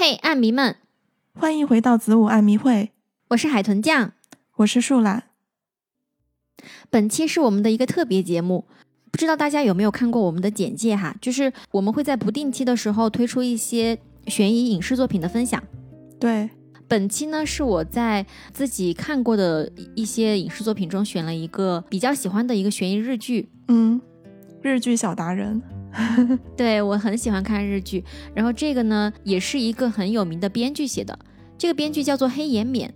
嘿，暗迷们，欢迎回到子午暗迷会，我是海豚酱，我是树懒。本期是我们的一个特别节目，不知道大家有没有看过我们的简介哈？就是我们会在不定期的时候推出一些悬疑影视作品的分享。对，本期呢是我在自己看过的一些影视作品中选了一个比较喜欢的一个悬疑日剧。嗯，日剧小达人。对我很喜欢看日剧，然后这个呢也是一个很有名的编剧写的，这个编剧叫做黑岩勉，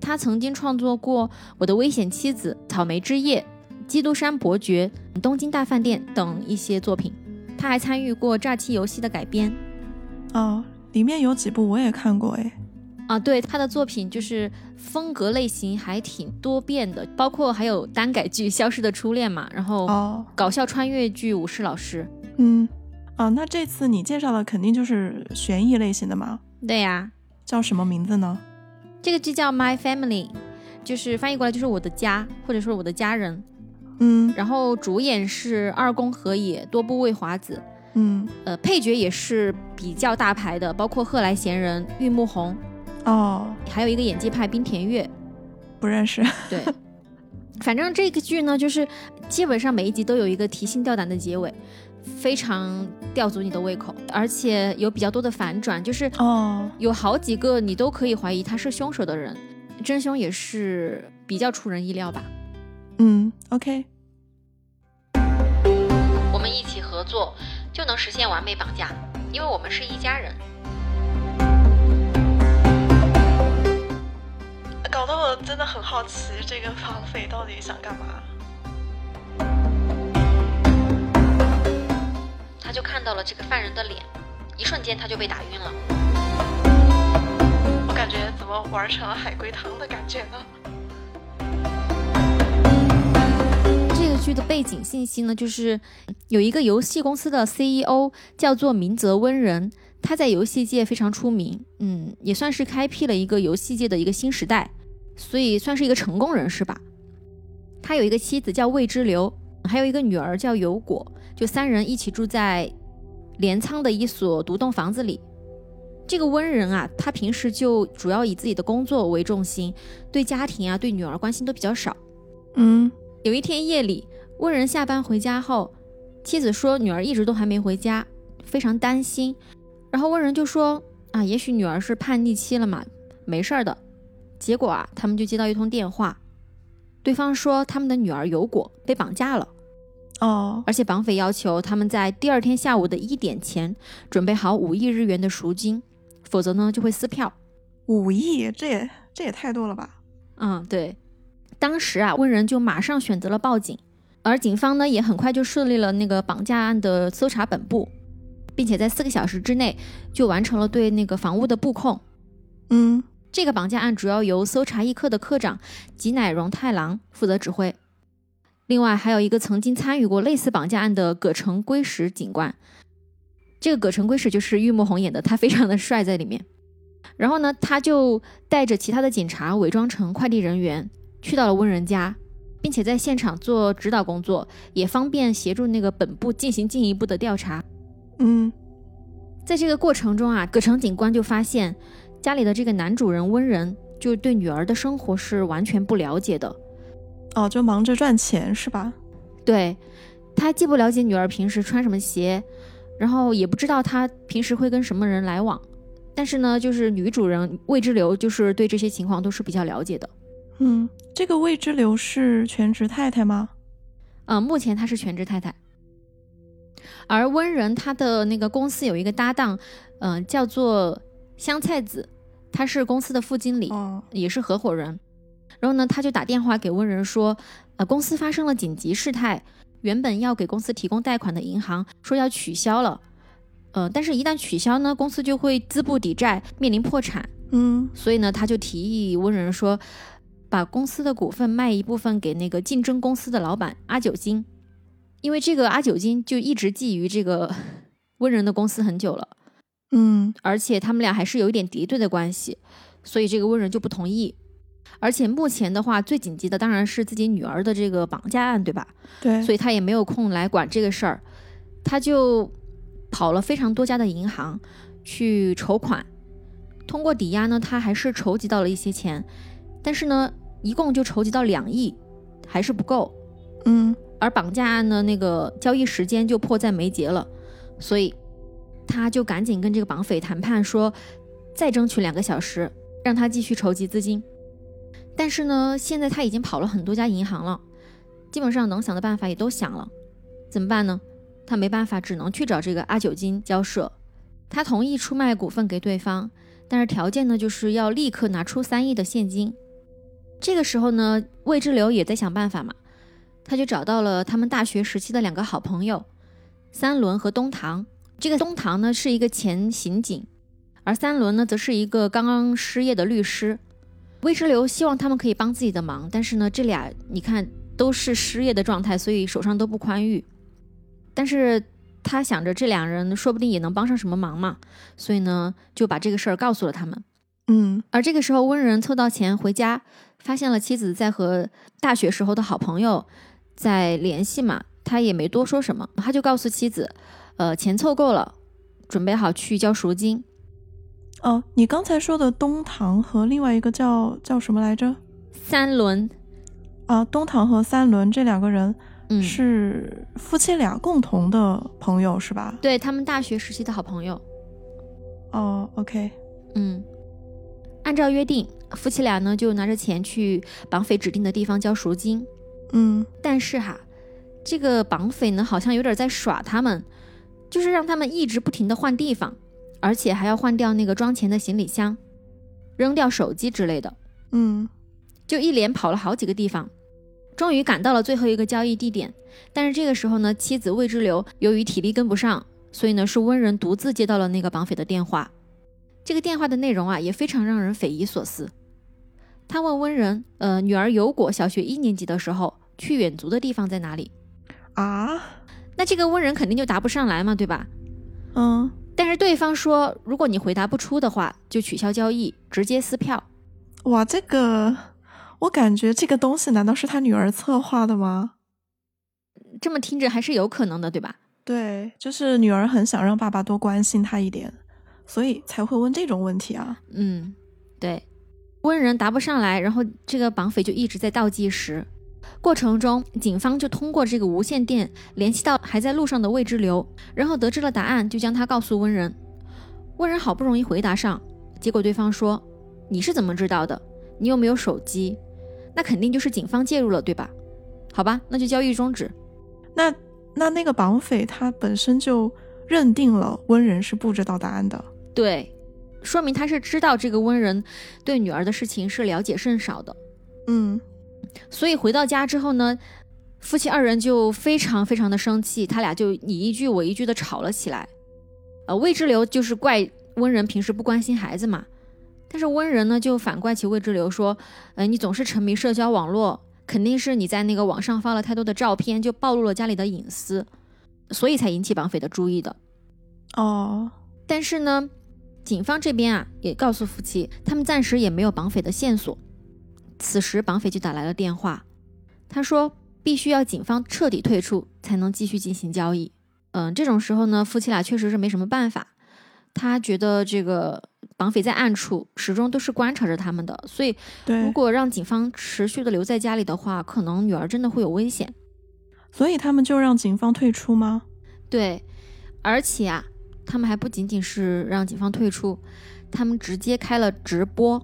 他曾经创作过《我的危险妻子》《草莓之夜》《基督山伯爵》《东京大饭店》等一些作品，他还参与过《诈欺游戏》的改编。哦，里面有几部我也看过哎。啊，对他的作品就是风格类型还挺多变的，包括还有单改剧《消失的初恋》嘛，然后哦，搞笑穿越剧《武士老师》。嗯，啊，那这次你介绍的肯定就是悬疑类型的嘛？对呀，叫什么名字呢？这个剧叫《My Family》，就是翻译过来就是我的家，或者说我的家人。嗯，然后主演是二宫和也、多部未华子。嗯，呃，配角也是比较大牌的，包括贺来贤人、玉木宏。哦，还有一个演技派冰田月，不认识。对，反正这个剧呢，就是基本上每一集都有一个提心吊胆的结尾。非常吊足你的胃口，而且有比较多的反转，就是哦，有好几个你都可以怀疑他是凶手的人，真凶也是比较出人意料吧。嗯，OK，我们一起合作就能实现完美绑架，因为我们是一家人。搞得我真的很好奇，这个绑匪到底想干嘛？就看到了这个犯人的脸，一瞬间他就被打晕了。我感觉怎么玩成了海龟汤的感觉呢？这个剧的背景信息呢，就是有一个游戏公司的 CEO 叫做明泽温人，他在游戏界非常出名，嗯，也算是开辟了一个游戏界的一个新时代，所以算是一个成功人士吧。他有一个妻子叫未知流，还有一个女儿叫有果。就三人一起住在镰仓的一所独栋房子里。这个温人啊，他平时就主要以自己的工作为重心，对家庭啊、对女儿关心都比较少。嗯，有一天夜里，温人下班回家后，妻子说女儿一直都还没回家，非常担心。然后温人就说啊，也许女儿是叛逆期了嘛，没事儿的。结果啊，他们就接到一通电话，对方说他们的女儿有果被绑架了。哦，而且绑匪要求他们在第二天下午的一点前准备好五亿日元的赎金，否则呢就会撕票。五亿，这也这也太多了吧？嗯，对。当时啊，温人就马上选择了报警，而警方呢也很快就设立了那个绑架案的搜查本部，并且在四个小时之内就完成了对那个房屋的布控。嗯，这个绑架案主要由搜查一课的科长吉乃荣太郎负责指挥。另外还有一个曾经参与过类似绑架案的葛城圭史警官，这个葛城圭史就是玉木宏演的，他非常的帅在里面。然后呢，他就带着其他的警察伪装成快递人员，去到了温人家，并且在现场做指导工作，也方便协助那个本部进行进一步的调查。嗯，在这个过程中啊，葛城警官就发现家里的这个男主人温人就对女儿的生活是完全不了解的。哦，就忙着赚钱是吧？对，他既不了解女儿平时穿什么鞋，然后也不知道她平时会跟什么人来往。但是呢，就是女主人魏之流，就是对这些情况都是比较了解的。嗯，这个魏之流是全职太太吗？嗯，目前她是全职太太。而温人他的那个公司有一个搭档，嗯，叫做香菜子，他是公司的副经理，哦，也是合伙人。然后呢，他就打电话给温仁说，呃，公司发生了紧急事态，原本要给公司提供贷款的银行说要取消了，呃，但是一旦取消呢，公司就会资不抵债，面临破产。嗯，所以呢，他就提议温仁说，把公司的股份卖一部分给那个竞争公司的老板阿九金，因为这个阿九金就一直觊觎这个 温仁的公司很久了，嗯，而且他们俩还是有一点敌对的关系，所以这个温仁就不同意。而且目前的话，最紧急的当然是自己女儿的这个绑架案，对吧？对，所以他也没有空来管这个事儿，他就跑了非常多家的银行去筹款，通过抵押呢，他还是筹集到了一些钱，但是呢，一共就筹集到两亿，还是不够。嗯而绑架案的那个交易时间就迫在眉睫了，所以他就赶紧跟这个绑匪谈判说，再争取两个小时，让他继续筹集资金。但是呢，现在他已经跑了很多家银行了，基本上能想的办法也都想了，怎么办呢？他没办法，只能去找这个阿九金交涉。他同意出卖股份给对方，但是条件呢，就是要立刻拿出三亿的现金。这个时候呢，魏志流也在想办法嘛。他就找到了他们大学时期的两个好朋友，三轮和东堂。这个东堂呢是一个前刑警，而三轮呢则是一个刚刚失业的律师。魏之流希望他们可以帮自己的忙，但是呢，这俩你看都是失业的状态，所以手上都不宽裕。但是他想着这两人说不定也能帮上什么忙嘛，所以呢就把这个事儿告诉了他们。嗯而这个时候，温人凑到钱回家，发现了妻子在和大学时候的好朋友在联系嘛，他也没多说什么，他就告诉妻子，呃，钱凑够了，准备好去交赎金。哦，你刚才说的东堂和另外一个叫叫什么来着？三轮，啊，东堂和三轮这两个人嗯，是夫妻俩共同的朋友是吧？对他们大学时期的好朋友。哦，OK，嗯，按照约定，夫妻俩呢就拿着钱去绑匪指定的地方交赎金。嗯但是哈，这个绑匪呢好像有点在耍他们，就是让他们一直不停的换地方，而且还要换掉那个装钱的行李箱，扔掉手机之类的，嗯就一连跑了好几个地方，终于赶到了最后一个交易地点。但是这个时候呢，妻子魏之流由于体力跟不上，所以呢是温人独自接到了那个绑匪的电话。这个电话的内容啊也非常让人匪夷所思。他问温人，呃，女儿有果小学一年级的时候去远足的地方在哪里？啊，那这个温人肯定就答不上来嘛，对吧？嗯但是对方说，如果你回答不出的话，就取消交易，直接撕票。哇，这个我感觉这个东西难道是他女儿策划的吗？这么听着还是有可能的，对吧？对，就是女儿很想让爸爸多关心她一点，所以才会问这种问题啊。嗯，对。问人答不上来，然后这个绑匪就一直在倒计时。过程中，警方就通过这个无线电联系到还在路上的魏之流，然后得知了答案，就将他告诉温人。温人好不容易回答上，结果对方说：“你是怎么知道的？你又没有手机？那肯定就是警方介入了，对吧？好吧，那就交易终止。那那那个绑匪他本身就认定了温人是不知道答案的。对，说明他是知道这个温人对女儿的事情是了解甚少的。嗯所以回到家之后呢，夫妻二人就非常非常的生气，他俩就你一句我一句的吵了起来。呃，魏之流就是怪温仁平时不关心孩子嘛，但是温仁呢就反怪起魏之流说，呃，你总是沉迷社交网络，肯定是你在那个网上发了太多的照片，就暴露了家里的隐私，所以才引起绑匪的注意的。哦，但是呢，警方这边啊也告诉夫妻，他们暂时也没有绑匪的线索。此时，绑匪就打来了电话，他说必须要警方彻底退出才能继续进行交易。嗯，这种时候呢，夫妻俩确实是没什么办法。他觉得这个绑匪在暗处始终都是观察着他们的，所以，如果让警方持续的留在家里的话，可能女儿真的会有危险。所以他们就让警方退出吗？对，而且啊，他们还不仅仅是让警方退出，他们直接开了直播，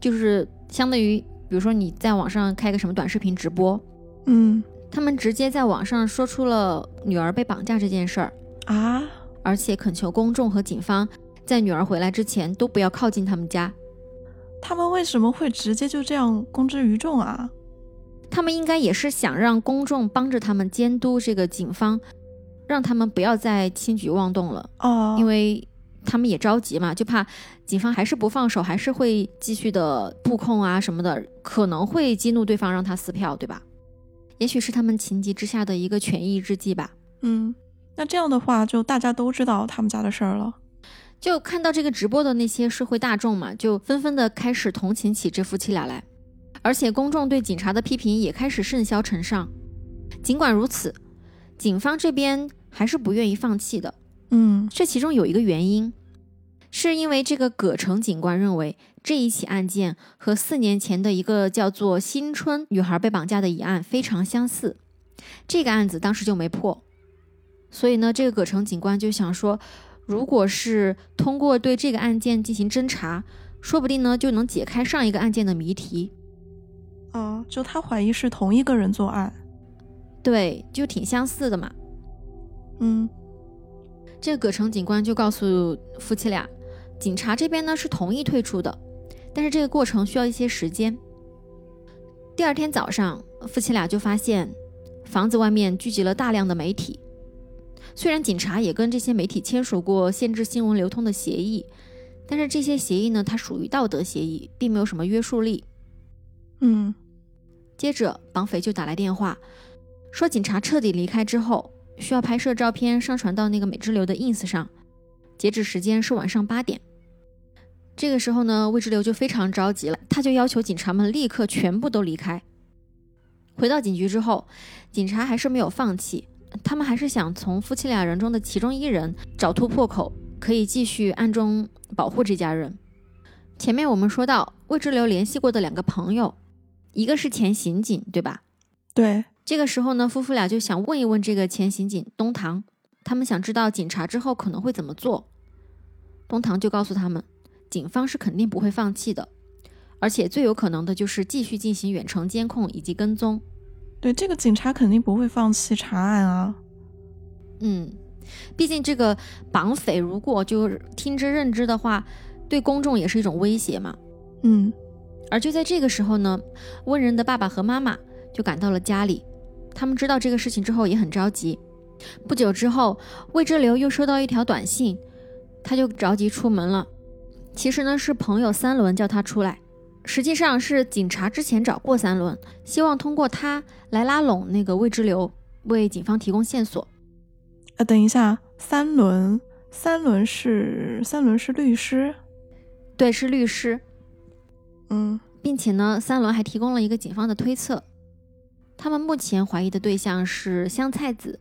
就是相当于，比如说你在网上开个什么短视频直播，嗯他们直接在网上说出了女儿被绑架这件事儿，啊，而且恳求公众和警方在女儿回来之前都不要靠近他们家。他们为什么会直接就这样公之于众啊？他们应该也是想让公众帮着他们监督这个警方，让他们不要再轻举妄动了。哦，因为他们也着急嘛，就怕警方还是不放手，还是会继续的布控啊什么的，可能会激怒对方，让他撕票，对吧？也许是他们情急之下的一个权宜之计吧。嗯，那这样的话，就大家都知道他们家的事儿了。就看到这个直播的那些社会大众嘛，就纷纷的开始同情起这夫妻俩来，而且公众对警察的批评也开始甚嚣尘上。尽管如此，警方这边还是不愿意放弃的。嗯这其中有一个原因，是因为这个葛城警官认为这一起案件和四年前的一个叫做新春女孩被绑架的一案非常相似，这个案子当时就没破，所以呢，这个葛城警官就想说，如果是通过对这个案件进行侦查，说不定呢就能解开上一个案件的谜题。哦，就他怀疑是同一个人作案，对，就挺相似的嘛。嗯，这个葛城警官就告诉夫妻俩。警察这边呢是同意退出的，但是这个过程需要一些时间。第二天早上，夫妻俩就发现房子外面聚集了大量的媒体。虽然警察也跟这些媒体签署过限制新闻流通的协议，但是这些协议呢，它属于道德协议，并没有什么约束力。嗯，接着绑匪就打来电话，说警察彻底离开之后，需要拍摄照片上传到那个美之流的 ins 上，截止时间是晚上八点。这个时候呢，魏之流就非常着急了，他就要求警察们立刻全部都离开。回到警局之后，警察还是没有放弃，他们还是想从夫妻俩人中的其中一人找突破口，可以继续暗中保护这家人。前面我们说到魏之流联系过的两个朋友，一个是前刑警，对吧？对。这个时候呢，夫妇俩就想问一问这个前刑警东堂，他们想知道警察之后可能会怎么做。东堂就告诉他们。警方是肯定不会放弃的，而且最有可能的就是继续进行远程监控以及跟踪。对，这个警察肯定不会放弃查案啊。嗯，毕竟这个绑匪如果就听之任之的话，对公众也是一种威胁嘛。嗯，而就在这个时候呢，温仁的爸爸和妈妈就赶到了家里，他们知道这个事情之后也很着急。不久之后，魏之流又收到一条短信，他就着急出门了。其实呢，是朋友三轮叫他出来，实际上是警察之前找过三轮，希望通过他来拉拢那个魏之流，为警方提供线索。呃，等一下，三轮，三轮是三轮是律师，对，是律师。嗯，并且呢，三轮还提供了一个警方的推测，他们目前怀疑的对象是香菜子，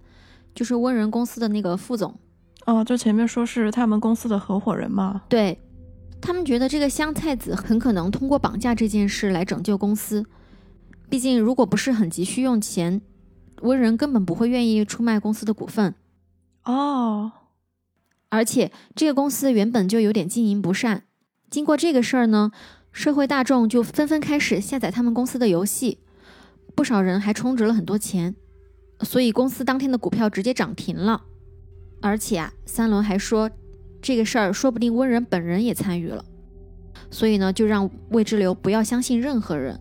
就是温仁公司的那个副总。哦，就前面说是他们公司的合伙人嘛？对。他们觉得这个香菜子很可能通过绑架这件事来拯救公司。毕竟，如果不是很急需用钱，温仁根本不会愿意出卖公司的股份。哦，而且这个公司原本就有点经营不善。经过这个事儿呢，社会大众就纷纷开始下载他们公司的游戏，不少人还充值了很多钱，所以公司当天的股票直接涨停了。而且啊，三轮还说。这个事儿说不定温仁本人也参与了，所以呢，就让魏之流不要相信任何人，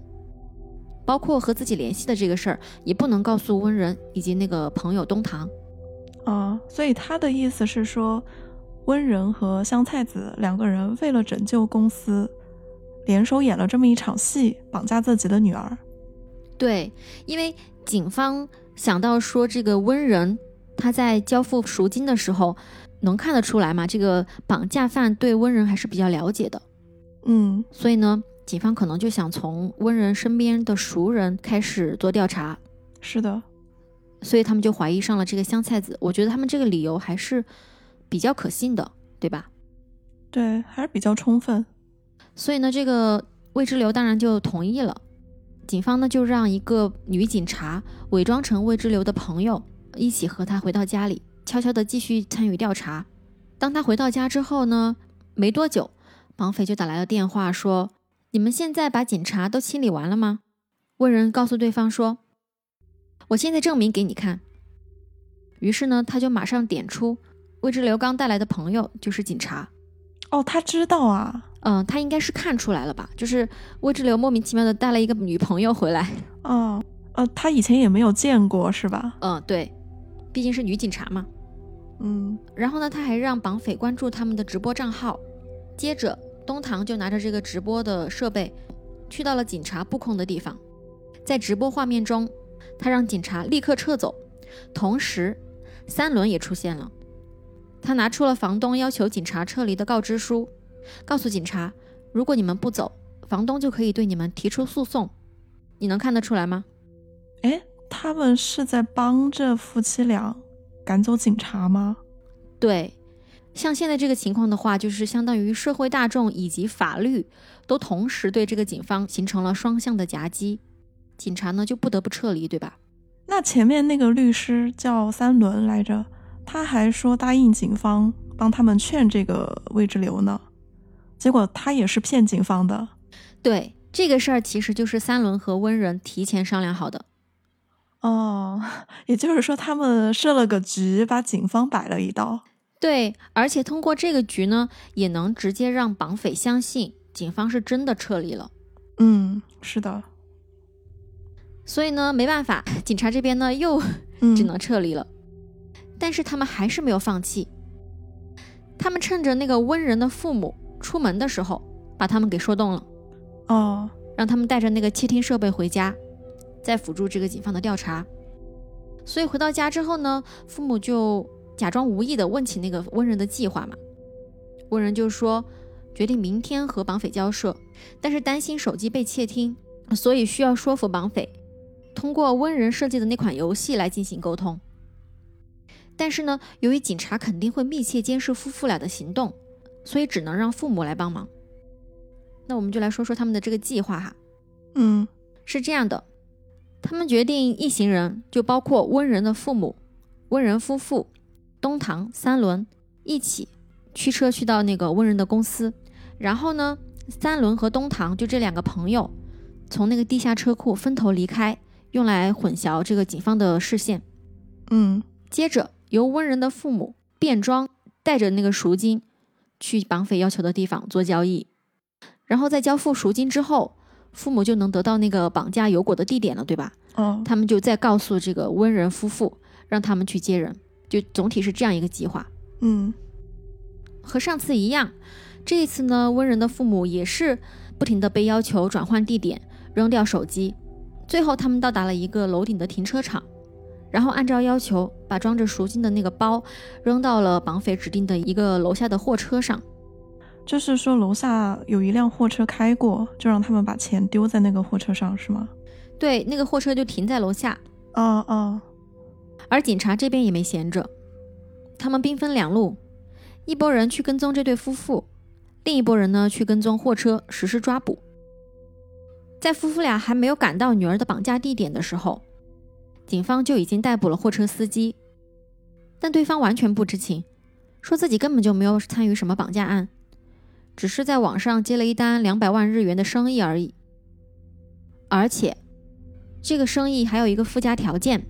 包括和自己联系的这个事儿，也不能告诉温仁以及那个朋友东堂。啊，所以他的意思是说，温仁和香菜子两个人为了拯救公司，联手演了这么一场戏，绑架自己的女儿。对，因为警方想到说，这个温仁他在交付赎金的时候。能看得出来嘛？这个绑架犯对温仁还是比较了解的，嗯，所以呢，警方可能就想从温仁身边的熟人开始做调查。是的，所以他们就怀疑上了这个香菜子。我觉得他们这个理由还是比较可信的，对吧？对，还是比较充分。所以呢，这个魏之流当然就同意了。警方呢就让一个女警察伪装成魏之流的朋友，一起和他回到家里。悄悄地继续参与调查。当他回到家之后呢，没多久，绑匪就打来了电话，说：“你们现在把警察都清理完了吗？”问人告诉对方说：“我现在证明给你看。”于是呢，他就马上点出魏之流刚带来的朋友就是警察。哦，他知道啊？嗯，他应该是看出来了吧？就是魏志流莫名其妙的带了一个女朋友回来。哦，呃，他以前也没有见过，是吧？嗯，对，毕竟是女警察嘛。嗯，然后呢，他还让绑匪关注他们的直播账号。接着，东堂就拿着这个直播的设备，去到了警察布控的地方。在直播画面中，他让警察立刻撤走。同时，三轮也出现了。他拿出了房东要求警察撤离的告知书，告诉警察，如果你们不走，房东就可以对你们提出诉讼。你能看得出来吗？哎，他们是在帮着夫妻俩。赶走警察吗？对，像现在这个情况的话，就是相当于社会大众以及法律都同时对这个警方形成了双向的夹击，警察呢就不得不撤离，对吧？那前面那个律师叫三轮来着，他还说答应警方帮他们劝这个魏之流呢，结果他也是骗警方的。对，这个事儿其实就是三轮和温人提前商量好的。哦，也就是说他们设了个局，把警方摆了一道。对，而且通过这个局呢，也能直接让绑匪相信警方是真的撤离了。嗯，是的。所以呢，没办法，警察这边呢又只能撤离了。但是他们还是没有放弃，他们趁着那个温人的父母出门的时候，把他们给说动了。哦，让他们带着那个窃听设备回家，再辅助这个警方的调查。所以回到家之后呢，父母就。假装无意的问起那个温人的计划嘛，温人就说决定明天和绑匪交涉，但是担心手机被窃听，所以需要说服绑匪通过温人设计的那款游戏来进行沟通。但是呢，由于警察肯定会密切监视夫妇俩的行动，所以只能让父母来帮忙。那我们就来说说他们的这个计划哈。嗯，是这样的，他们决定一行人就包括温人的父母、温人夫妇。东堂三轮一起驱车去到那个温人的公司，然后呢，三轮和东堂就这两个朋友从那个地下车库分头离开，用来混淆这个警方的视线。嗯，接着由温人的父母变装，带着那个赎金去绑匪要求的地方做交易，然后在交付赎金之后，父母就能得到那个绑架有果的地点了，对吧？哦，他们就再告诉这个温人夫妇，让他们去接人。就总体是这样一个计划，嗯，和上次一样，这一次呢，温人的父母也是不停的被要求转换地点，扔掉手机，最后他们到达了一个楼顶的停车场，然后按照要求把装着赎金的那个包扔到了绑匪指定的一个楼下的货车上，就是说楼下有一辆货车开过，就让他们把钱丢在那个货车上，是吗？对，那个货车就停在楼下，哦哦。而警察这边也没闲着，他们兵分两路，一拨人去跟踪这对夫妇，另一拨人呢去跟踪货车实施抓捕。在夫妇俩还没有赶到女儿的绑架地点的时候，警方就已经逮捕了货车司机，但对方完全不知情，说自己根本就没有参与什么绑架案，只是在网上接了一单两百万日元的生意而已。而且，这个生意还有一个附加条件。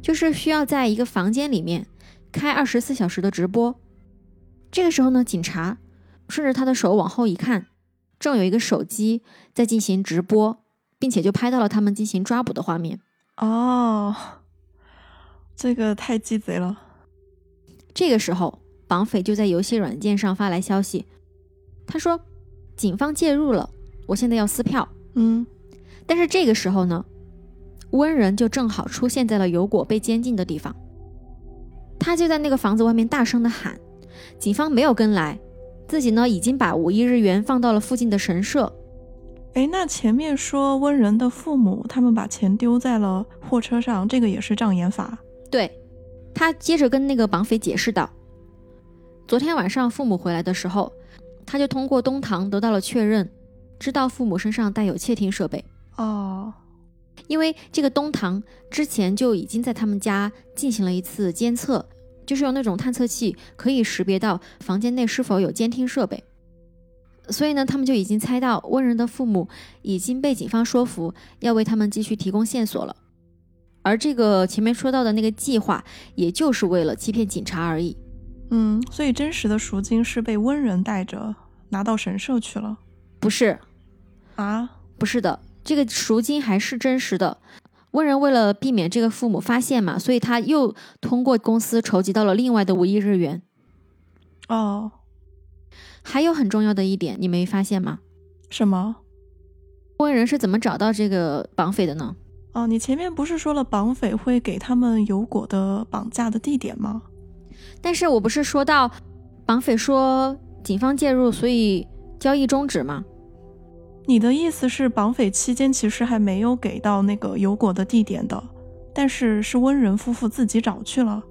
就是需要在一个房间里面开二十四小时的直播。这个时候呢，警察顺着他的手往后一看，正有一个手机在进行直播，并且就拍到了他们进行抓捕的画面。哦，这个太鸡贼了。这个时候，绑匪就在游戏软件上发来消息，他说：“警方介入了，我现在要撕票。”嗯，但是这个时候呢？温人就正好出现在了油果被监禁的地方，他就在那个房子外面大声的喊，警方没有跟来，自己呢已经把五亿日元放到了附近的神社。哎，那前面说温人的父母他们把钱丢在了货车上，这个也是障眼法。对，他接着跟那个绑匪解释道，昨天晚上父母回来的时候，他就通过东堂得到了确认，知道父母身上带有窃听设备。哦。因为这个东堂之前就已经在他们家进行了一次监测，就是用那种探测器可以识别到房间内是否有监听设备，所以呢，他们就已经猜到温人的父母已经被警方说服要为他们继续提供线索了，而这个前面说到的那个计划，也就是为了欺骗警察而已。嗯，所以真实的赎金是被温人带着拿到神社去了？不是，啊，不是的。这个赎金还是真实的。温人为了避免这个父母发现嘛，所以他又通过公司筹集到了另外的五亿日元。哦，还有很重要的一点，你没发现吗？什么？温人是怎么找到这个绑匪的呢？哦，你前面不是说了绑匪会给他们有果的绑架的地点吗？但是我不是说到绑匪说警方介入，所以交易终止吗？你的意思是，绑匪期间其实还没有给到那个有果的地点的，但是是温人夫妇自己找去了。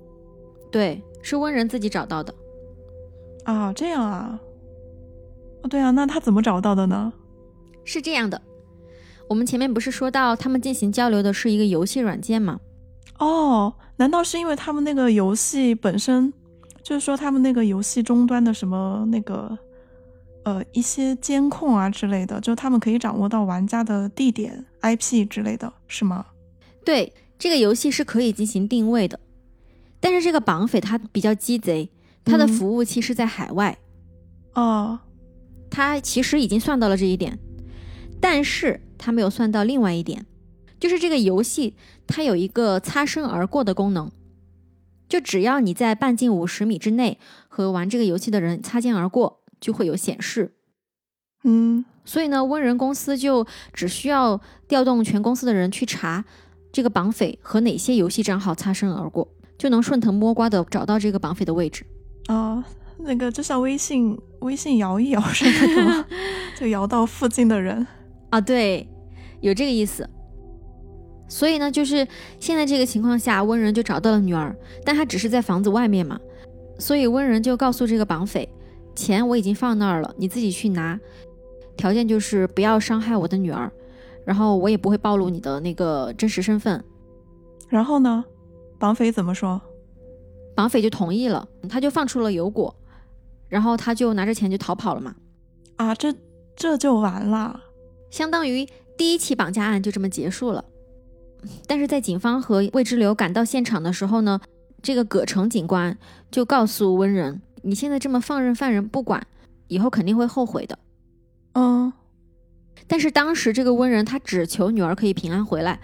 对，是温人自己找到的。啊，这样啊。哦，对啊，那他怎么找到的呢？是这样的，我们前面不是说到他们进行交流的是一个游戏软件吗？哦，难道是因为他们那个游戏本身，就是说他们那个游戏终端的什么那个，呃，一些监控啊之类的，就他们可以掌握到玩家的地点、IP 之类的，是吗？对，这个游戏是可以进行定位的，但是这个绑匪他比较鸡贼，他的服务器是在海外。哦。他其实已经算到了这一点，但是他没有算到另外一点，就是这个游戏它有一个擦身而过的功能，就只要你在半径五十米之内和玩这个游戏的人擦肩而过，就会有显示。嗯，所以呢，温人公司就只需要调动全公司的人去查这个绑匪和哪些游戏账号擦身而过，就能顺藤摸瓜的找到这个绑匪的位置。啊。那个就像微信，微信摇一摇似的，就摇到附近的人啊，对，有这个意思。所以呢，就是现在这个情况下，温人就找到了女儿，但他只是在房子外面嘛，所以温人就告诉这个绑匪，钱我已经放那儿了，你自己去拿，条件就是不要伤害我的女儿，然后我也不会暴露你的那个真实身份。然后呢，绑匪怎么说？绑匪就同意了，他就放出了油果。然后他就拿着钱就逃跑了嘛，啊，这这就完了，相当于第一起绑架案就这么结束了。但是在警方和魏之流赶到现场的时候呢，这个葛城警官就告诉温仁：“你现在这么放任犯人不管，以后肯定会后悔的。”嗯。但是当时这个温仁他只求女儿可以平安回来，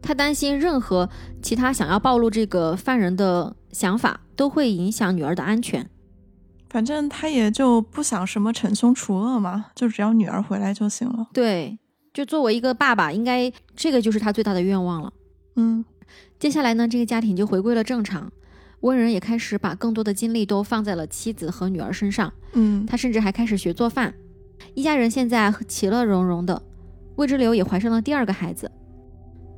他担心任何其他想要暴露这个犯人的想法都会影响女儿的安全。反正他也就不想什么惩凶除恶嘛，就只要女儿回来就行了。对，就作为一个爸爸，应该这个就是他最大的愿望了。嗯，接下来呢，这个家庭就回归了正常，温仁也开始把更多的精力都放在了妻子和女儿身上。嗯，他甚至还开始学做饭，一家人现在其乐融融的。魏之流也怀上了第二个孩子，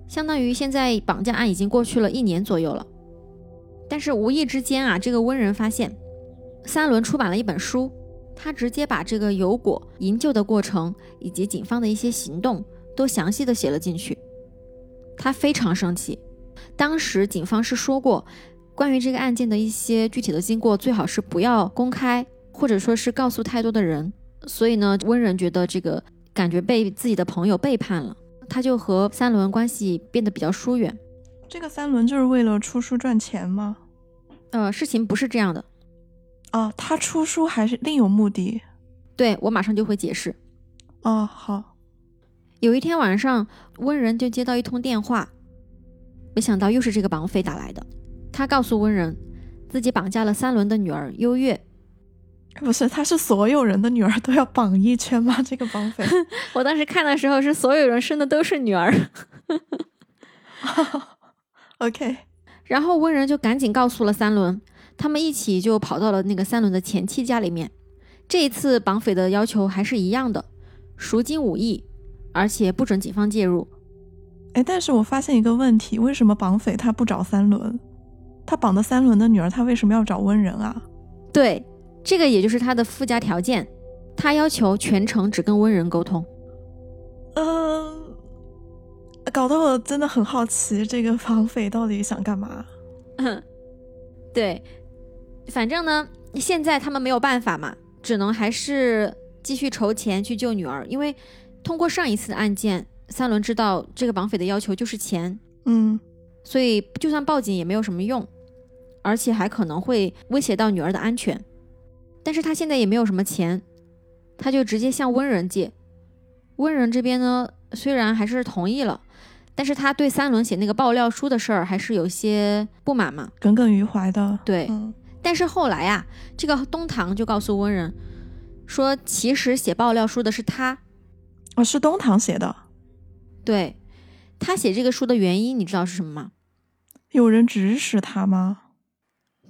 相当于现在绑架案已经过去了一年左右了。但是无意之间啊，这个温仁发现。三轮出版了一本书，他直接把这个油果营救的过程以及警方的一些行动都详细的写了进去。他非常生气，当时警方是说过，关于这个案件的一些具体的经过最好是不要公开，或者说是告诉太多的人。所以呢，温仁觉得这个感觉被自己的朋友背叛了，他就和三轮关系变得比较疏远。这个三轮就是为了出书赚钱吗？呃，事情不是这样的。哦，他出书还是另有目的？对我马上就会解释。哦，好。有一天晚上，温仁就接到一通电话，没想到又是这个绑匪打来的。他告诉温仁，自己绑架了三轮的女儿优月。不是，他是所有人的女儿都要绑一圈吗？这个绑匪？我当时看的时候是所有人生的都是女儿。OK。然后温仁就赶紧告诉了三轮。他们一起就跑到了那个三轮的前妻家里面。这一次绑匪的要求还是一样的，赎金五亿，而且不准警方介入。哎，但是我发现一个问题，为什么绑匪他不找三轮？他绑的三轮的女儿，他为什么要找温人啊？对，这个也就是他的附加条件，他要求全程只跟温人沟通。嗯，搞得我真的很好奇，这个绑匪到底想干嘛？对。反正呢，现在他们没有办法嘛，只能还是继续筹钱去救女儿。因为通过上一次的案件，三轮知道这个绑匪的要求就是钱，嗯，所以就算报警也没有什么用，而且还可能会威胁到女儿的安全。但是他现在也没有什么钱，他就直接向温人借。温人这边呢，虽然还是同意了，但是他对三轮写那个爆料书的事儿还是有些不满嘛，耿耿于怀的。对。但是后来呀，这个东堂就告诉温人，说其实写爆料书的是他，哦，是东堂写的。对，他写这个书的原因你知道是什么吗？有人指使他吗？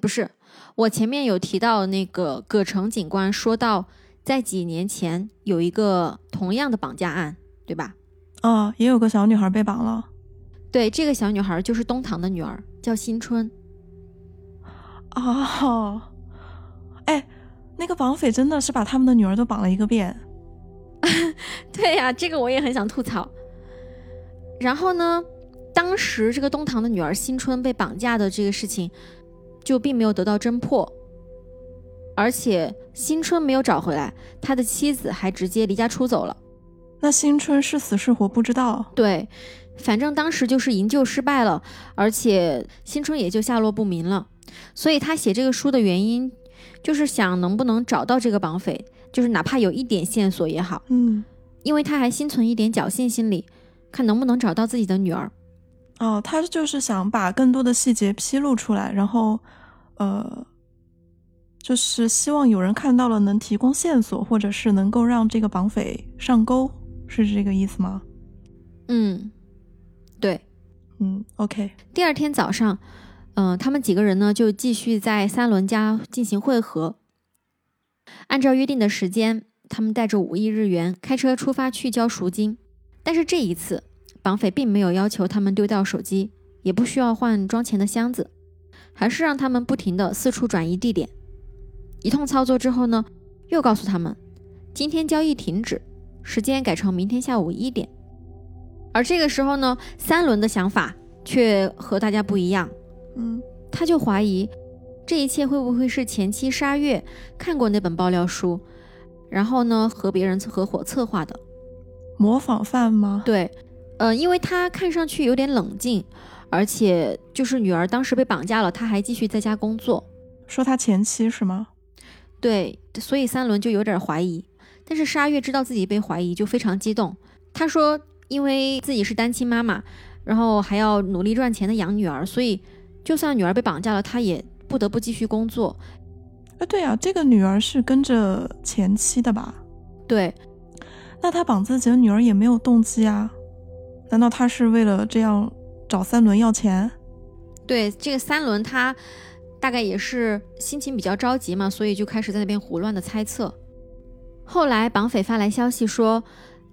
不是，我前面有提到那个葛城警官说到，在几年前有一个同样的绑架案，对吧？啊，也有个小女孩被绑了。对，这个小女孩就是东堂的女儿，叫新春。哦，哎，那个绑匪真的是把他们的女儿都绑了一个遍。对呀，这个我也很想吐槽。然后呢，当时这个东堂的女儿新春被绑架的这个事情，就并没有得到侦破，而且新春没有找回来，他的妻子还直接离家出走了。那新春是死是活不知道。对，反正当时就是营救失败了，而且新春也就下落不明了。所以他写这个书的原因，就是想能不能找到这个绑匪，就是哪怕有一点线索也好。嗯，因为他还心存一点侥幸心理，看能不能找到自己的女儿。哦，他就是想把更多的细节披露出来，然后，呃，就是希望有人看到了能提供线索，或者是能够让这个绑匪上钩，是这个意思吗？嗯，对。嗯，OK。第二天早上，嗯、他们几个人呢就继续在三轮家进行会合。按照约定的时间，他们带着五亿日元开车出发去交赎金。但是这一次，绑匪并没有要求他们丢掉手机，也不需要换装钱的箱子，还是让他们不停的四处转移地点。一通操作之后呢，又告诉他们，今天交易停止，时间改成明天下午一点。而这个时候呢，三轮的想法却和大家不一样，嗯，他就怀疑这一切会不会是前妻沙月看过那本爆料书，然后呢和别人合伙策划的。模仿犯吗？对，呃，因为他看上去有点冷静，而且就是女儿当时被绑架了，他还继续在家工作。说他前妻是吗？对，所以三轮就有点怀疑。但是沙月知道自己被怀疑，就非常激动。他说，因为自己是单亲妈妈，然后还要努力赚钱的养女儿，所以就算女儿被绑架了，他也不得不继续工作。啊，对啊，这个女儿是跟着前妻的吧？对，那他绑自己的女儿也没有动机啊？难道他是为了这样找三轮要钱？对，这个三轮他大概也是心情比较着急嘛，所以就开始在那边胡乱的猜测。后来绑匪发来消息说，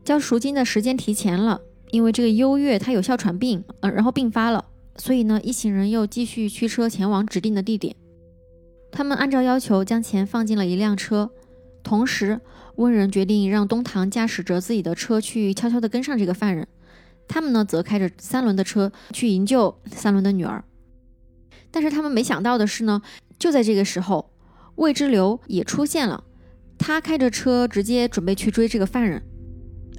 交赎金的时间提前了，因为这个优越他有哮喘病，呃，然后病发了，所以呢，一行人又继续驱车前往指定的地点。他们按照要求将钱放进了一辆车，同时温人决定让东堂驾驶着自己的车去悄悄地跟上这个犯人，他们呢则开着三轮的车去营救三轮的女儿。但是他们没想到的是呢，就在这个时候，魏之流也出现了。他开着车直接准备去追这个犯人。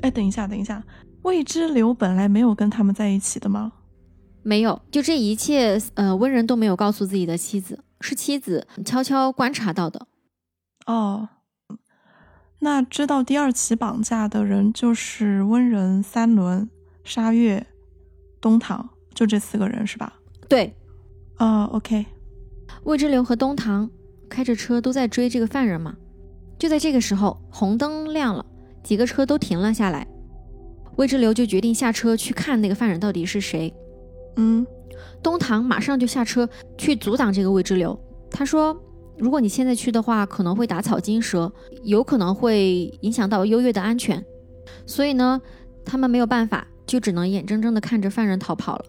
哎，等一下，等一下，魏之流本来没有跟他们在一起的吗？没有，就这一切，呃，温人都没有告诉自己的妻子，是妻子悄悄观察到的。哦，那知道第二起绑架的人就是温人、三轮、沙月、东堂，就这四个人是吧？对，哦、o k 魏之流和东堂开着车都在追这个犯人嘛。就在这个时候，红灯亮了，几个车都停了下来。魏之流就决定下车去看那个犯人到底是谁。嗯，东堂马上就下车去阻挡这个未知流。他说：“如果你现在去的话，可能会打草惊蛇，有可能会影响到优越的安全。所以呢，他们没有办法，就只能眼睁睁地看着犯人逃跑了。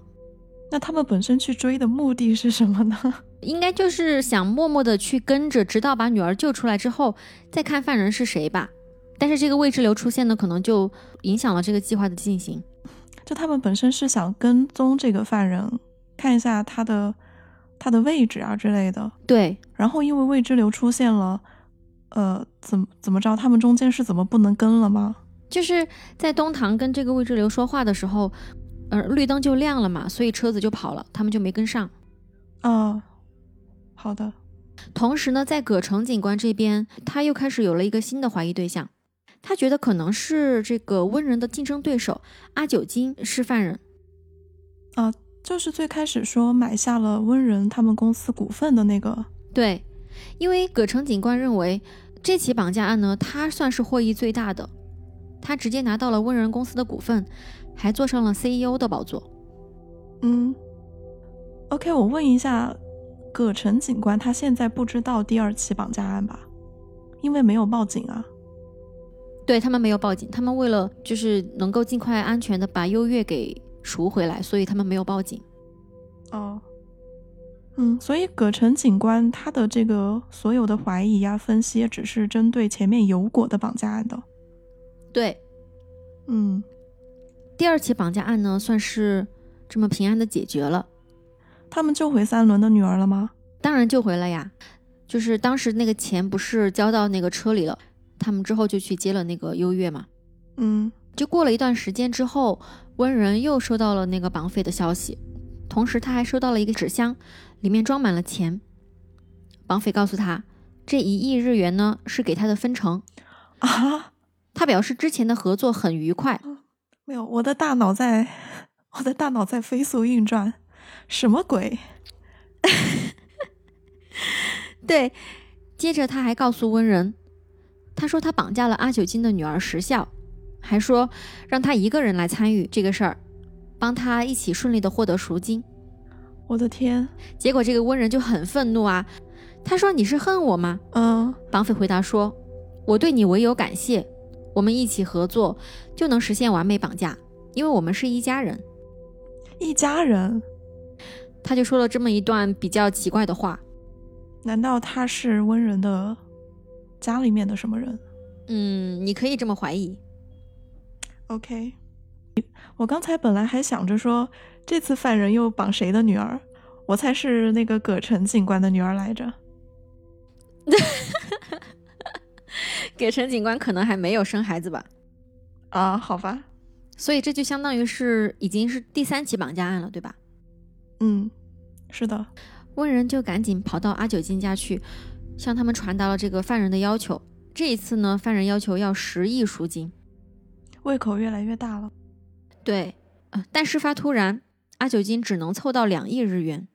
那他们本身去追的目的是什么呢？应该就是想默默地去跟着，直到把女儿救出来之后，再看犯人是谁吧。但是这个未知流出现呢，可能就影响了这个计划的进行。就他们本身是想跟踪这个犯人，看一下他的他的位置啊之类的。对，然后因为未知流出现了，呃，怎么怎么着？他们中间是怎么不能跟了吗？就是在东堂跟这个未知流说话的时候，呃，绿灯就亮了嘛，所以车子就跑了，他们就没跟上。啊，好的。同时呢，在葛城警官这边，他又开始有了一个新的怀疑对象，他觉得可能是这个温人的竞争对手阿九金是犯人。啊，就是最开始说买下了温人他们公司股份的那个。对，因为葛城警官认为这起绑架案呢，他算是获益最大的，他直接拿到了温人公司的股份，还坐上了 CEO 的宝座。嗯，OK，我问一下，葛城警官他现在不知道第二起绑架案吧？因为没有报警啊。对他们没有报警，他们为了就是能够尽快安全的把优越给赎回来，所以他们没有报警。哦，嗯，所以葛城警官他的这个所有的怀疑呀、分析，也只是针对前面有果的绑架案的。对，嗯，第二起绑架案呢，算是这么平安的解决了。他们救回三轮的女儿了吗？当然救回了呀，就是当时那个钱不是交到那个车里了，他们之后就去接了那个优越嘛。嗯，就过了一段时间之后，温仁又收到了那个绑匪的消息，同时他还收到了一个纸箱，里面装满了钱。绑匪告诉他，这一亿日元呢是给他的分成。啊，他表示之前的合作很愉快。没有，我的大脑在，我的大脑在飞速运转，什么鬼？对，接着他还告诉温仁，他说他绑架了阿九金的女儿石孝，还说让他一个人来参与这个事儿，帮他一起顺利的获得赎金。我的天，结果这个温人就很愤怒啊，他说你是恨我吗？嗯，绑匪回答说，我对你唯有感谢，我们一起合作就能实现完美绑架，因为我们是一家人。一家人？他就说了这么一段比较奇怪的话。难道他是温人的家里面的什么人？嗯，你可以这么怀疑。OK，我刚才本来还想着说，这次犯人又绑谁的女儿？我猜是那个葛城警官的女儿来着。葛城警官可能还没有生孩子吧？啊，好吧，所以这就相当于是已经是第三起绑架案了，对吧？嗯，是的，温仁就赶紧跑到阿九金家去，向他们传达了这个犯人的要求。这一次呢，犯人要求要十亿赎金。胃口越来越大了。对，呃，但事发突然，阿九金只能凑到两亿日元。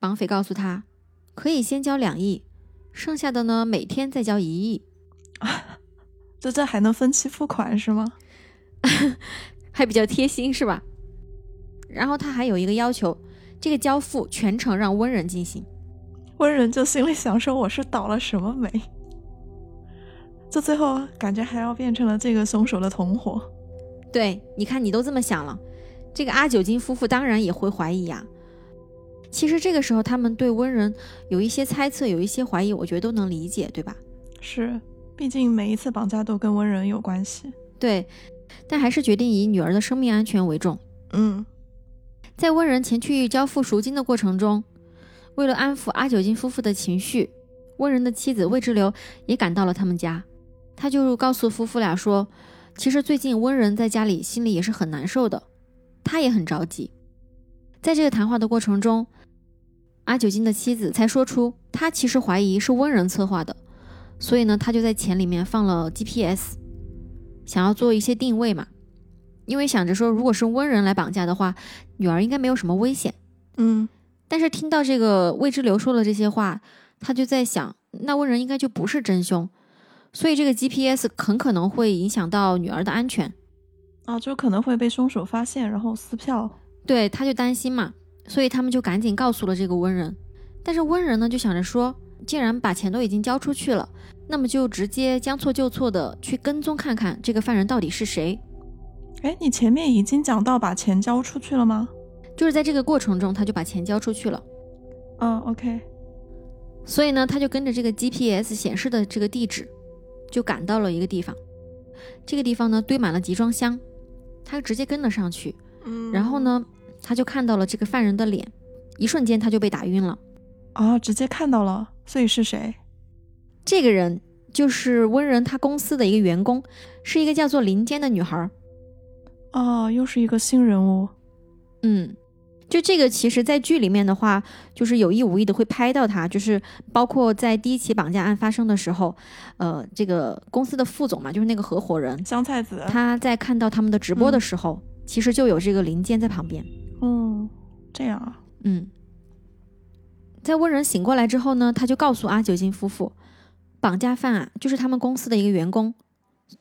绑匪告诉他，可以先交两亿，剩下的呢每天再交一亿，这这还能分期付款是吗？还比较贴心是吧？然后他还有一个要求，这个交付全程让温人进行。温仁就心里想说我是倒了什么霉？这最后感觉还要变成了这个凶手的同伙。对，你看你都这么想了，这个阿九金夫妇当然也会怀疑呀、其实这个时候他们对温仁有一些猜测，有一些怀疑，我觉得都能理解，对吧？是，毕竟每一次绑架都跟温仁有关系。对，但还是决定以女儿的生命安全为重。嗯，在温仁前去交付赎金的过程中，为了安抚阿九金夫妇的情绪，温仁的妻子魏之流也赶到了他们家。他就告诉夫妇俩说，其实最近温仁在家里心里也是很难受的，他也很着急。在这个谈话的过程中，阿九金的妻子才说出，他其实怀疑是温仁策划的，所以呢，他就在钱里面放了 GPS，想要做一些定位嘛。因为想着说，如果是温仁来绑架的话，女儿应该没有什么危险。嗯，但是听到这个魏之流说了这些话，他就在想，那温人应该就不是真凶，所以这个 GPS 很可能会影响到女儿的安全。啊，就可能会被凶手发现，然后撕票。对，他就担心嘛，所以他们就赶紧告诉了这个温人。但是温人呢，就想着说，既然把钱都已经交出去了，那么就直接将错就错的去跟踪看看这个犯人到底是谁。哎，你前面已经讲到把钱交出去了吗？就是在这个过程中，他就把钱交出去了。嗯，OK。所以呢，他就跟着这个 GPS 显示的这个地址，就赶到了一个地方。这个地方呢，堆满了集装箱，他直接跟了上去。嗯然后？呢，他就看到了这个犯人的脸，一瞬间他就被打晕了。啊，直接看到了，所以是谁？这个人就是温仁他公司的一个员工，是一个叫做林间的女孩儿。哦，又是一个新人物。嗯，就这个，其实，在剧里面的话，就是有意无意的会拍到他，就是包括在第一起绑架案发生的时候，呃，这个公司的副总嘛，就是那个合伙人，香菜子。他在看到他们的直播的时候，其实就有这个林间在旁边。哦，这样啊。嗯，在温仁醒过来之后呢，他就告诉阿九金夫妇，绑架犯啊就是他们公司的一个员工。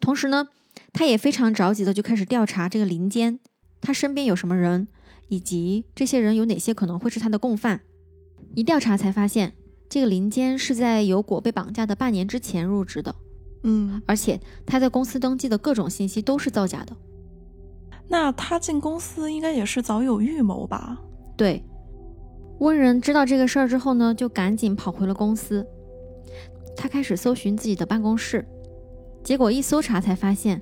同时呢，他也非常着急的就开始调查这个林间，他身边有什么人，以及这些人有哪些可能会是他的共犯。一调查才发现，这个林坚是在有果被绑架的半年之前入职的，嗯，而且他在公司登记的各种信息都是造假的。那他进公司应该也是早有预谋吧？对，温仁知道这个事儿之后呢，就赶紧跑回了公司。他开始搜寻自己的办公室，结果一搜查才发现，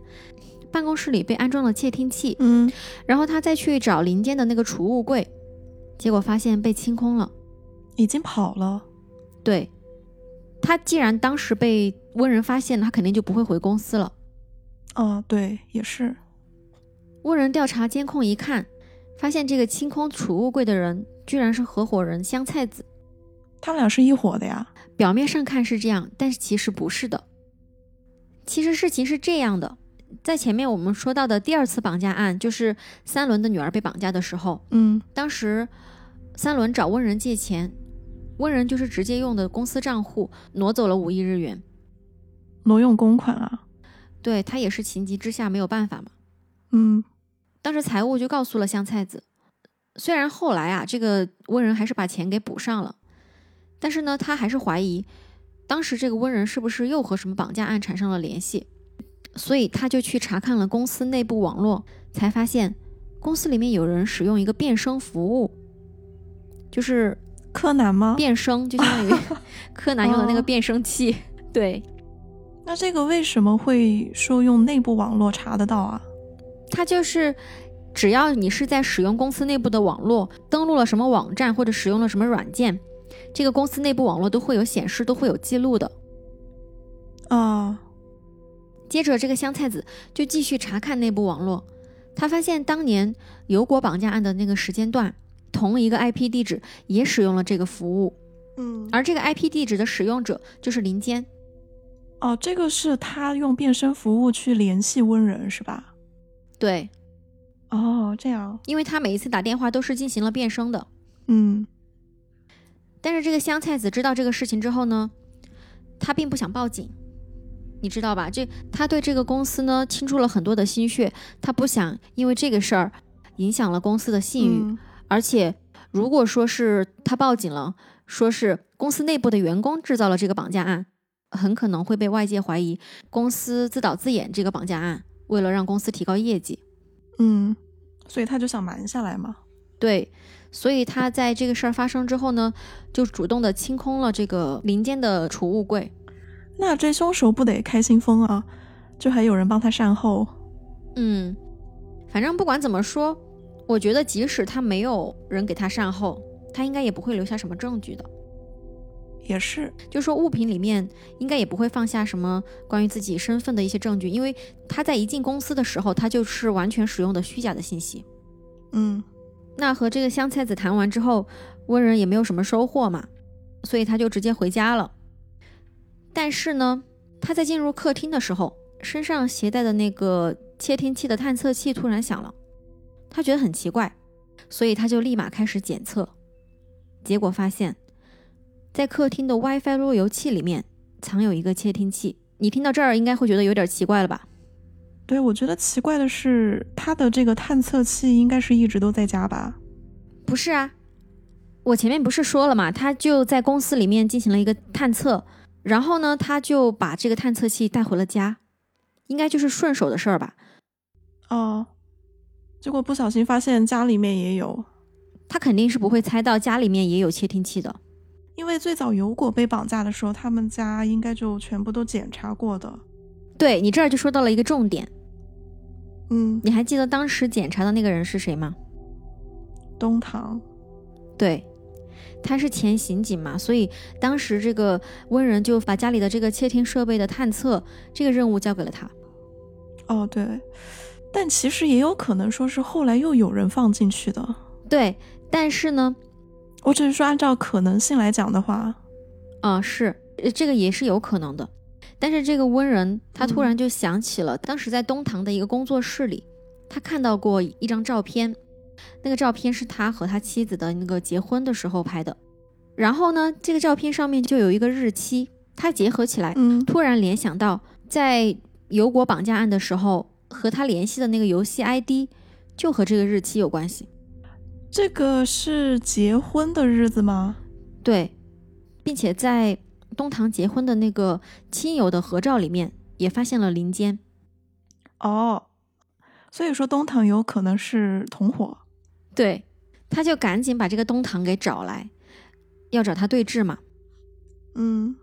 办公室里被安装了窃听器。嗯，然后他再去找林间的那个储物柜，结果发现被清空了。已经跑了。对，他既然当时被温人发现了，他肯定就不会回公司了。哦，对，也是。温人调查监控一看，发现这个清空储物柜的人居然是合伙人香菜子。他们俩是一伙的呀？表面上看是这样，但是其实不是的。其实事情是这样的，在前面我们说到的第二次绑架案，就是三轮的女儿被绑架的时候，嗯当时三轮找温人借钱，温人就是直接用的公司账户挪走了五亿日元。挪用公款啊。对他也是情急之下没有办法嘛。嗯当时财务就告诉了香菜子，虽然后来啊，这个温人还是把钱给补上了，但是呢，他还是怀疑当时这个温人是不是又和什么绑架案产生了联系，所以他就去查看了公司内部网络，才发现公司里面有人使用一个变声服务，就是柯南吗？变声，就相当于 柯南用的那个哦变声器。对，那这个为什么会说用内部网络查得到啊？他就是只要你是在使用公司内部的网络，登录了什么网站或者使用了什么软件，这个公司内部网络都会有显示，都会有记录的。啊，接着，这个香菜子就继续查看内部网络，他发现当年油果绑架案的那个时间段，同一个 IP 地址也使用了这个服务，嗯而这个 IP 地址的使用者就是林坚。哦，这个是他用变声服务去联系温人是吧？对，哦，这样，因为他每一次打电话都是进行了变声的。嗯但是这个香菜子知道这个事情之后呢，他并不想报警，你知道吧？这他对这个公司呢倾注了很多的心血，他不想因为这个事儿影响了公司的信誉。嗯而且如果说是他报警了，说是公司内部的员工制造了这个绑架案，很可能会被外界怀疑公司自导自演这个绑架案，为了让公司提高业绩。嗯，所以他就想瞒下来嘛。对，所以他在这个事儿发生之后呢，就主动的清空了这个林间的储物柜。那这凶手不得开心疯啊？就还有人帮他善后。嗯，反正不管怎么说，我觉得即使他没有人给他善后，他应该也不会留下什么证据的。也是，就说物品里面应该也不会放下什么关于自己身份的一些证据，因为他在一进公司的时候，他就是完全使用的虚假的信息。嗯那和这个香菜子谈完之后，温人也没有什么收获嘛，所以他就直接回家了。但是呢，他在进入客厅的时候，身上携带的那个窃听器的探测器突然响了，他觉得很奇怪，所以他就立马开始检测，结果发现，在客厅的 WiFi 路由器里面藏有一个窃听器。你听到这儿应该会觉得有点奇怪了吧？对，我觉得奇怪的是，他的这个探测器应该是一直都在家吧？不是啊，我前面不是说了嘛，他就在公司里面进行了一个探测，然后呢，他就把这个探测器带回了家，应该就是顺手的事儿吧。哦，结果不小心发现家里面也有，他肯定是不会猜到家里面也有窃听器的。因为最早油果被绑架的时候，他们家应该就全部都检查过的。对你这儿就说到了一个重点，嗯，你还记得当时检查的那个人是谁吗？东堂。对，他是前刑警嘛，所以当时这个温人就把家里的这个窃听设备的探测这个任务交给了他。哦，对，但其实也有可能说是后来又有人放进去的。对，但是呢，我只是说按照可能性来讲的话，啊、是，呃这个也是有可能的。但是这个温人他突嗯然就想起了，当时在东堂的一个工作室里，他看到过一张照片，那个照片是他和他妻子的那个结婚的时候拍的。然后呢，这个照片上面就有一个日期，他结合起来，嗯，突然联想到在油果绑架案的时候和他联系的那个游戏 ID 就和这个日期有关系。这个是结婚的日子吗？对，并且在东堂结婚的那个亲友的合照里面也发现了林间。哦，所以说东堂有可能是同伙。对，他就赶紧把这个东堂给找来，要找他对质嘛。嗯，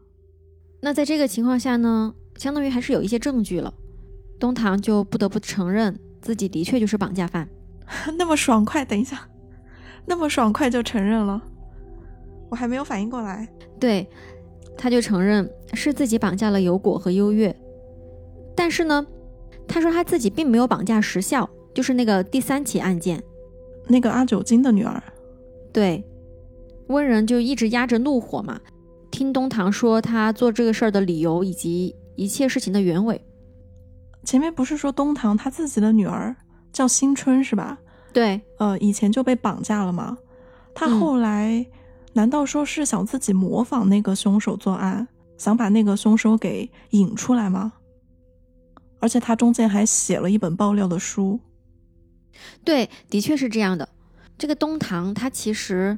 那在这个情况下呢，相当于还是有一些证据了，东堂就不得不承认自己的确就是绑架犯。那么爽快，等一下，那么爽快就承认了，我还没有反应过来。对，他就承认是自己绑架了有果和优越，但是呢，他说他自己并没有绑架时效，就是那个第三起案件，那个阿九金的女儿。对，温仁就一直压着怒火嘛，听东堂说他做这个事儿的理由以及一切事情的原委。前面不是说东堂他自己的女儿？叫新春是吧？对，呃，以前就被绑架了吗？他后来难道说是想自己模仿那个凶手作案，想把那个凶手给引出来吗？而且他中间还写了一本爆料的书。对，的确是这样的。这个东堂他其实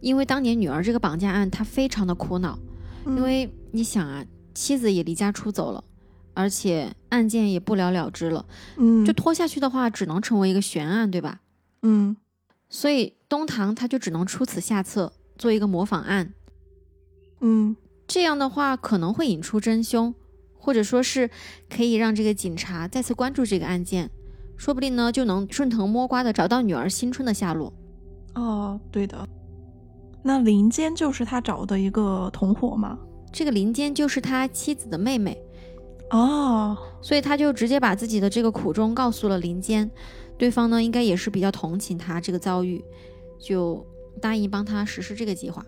因为当年女儿这个绑架案，他非常的苦恼，因为你想啊，妻子也离家出走了。而且案件也不了了之了，嗯，就拖下去的话，只能成为一个悬案，对吧？嗯，所以东堂他就只能出此下策，做一个模仿案，嗯，这样的话可能会引出真凶，或者说是可以让这个警察再次关注这个案件，说不定呢就能顺藤摸瓜的找到女儿新春的下落。哦，对的，那林坚就是他找的一个同伙吗？这个林坚就是他妻子的妹妹。哦，所以他就直接把自己的这个苦衷告诉了林坚，对方呢应该也是比较同情他这个遭遇，就答应帮他实施这个计划。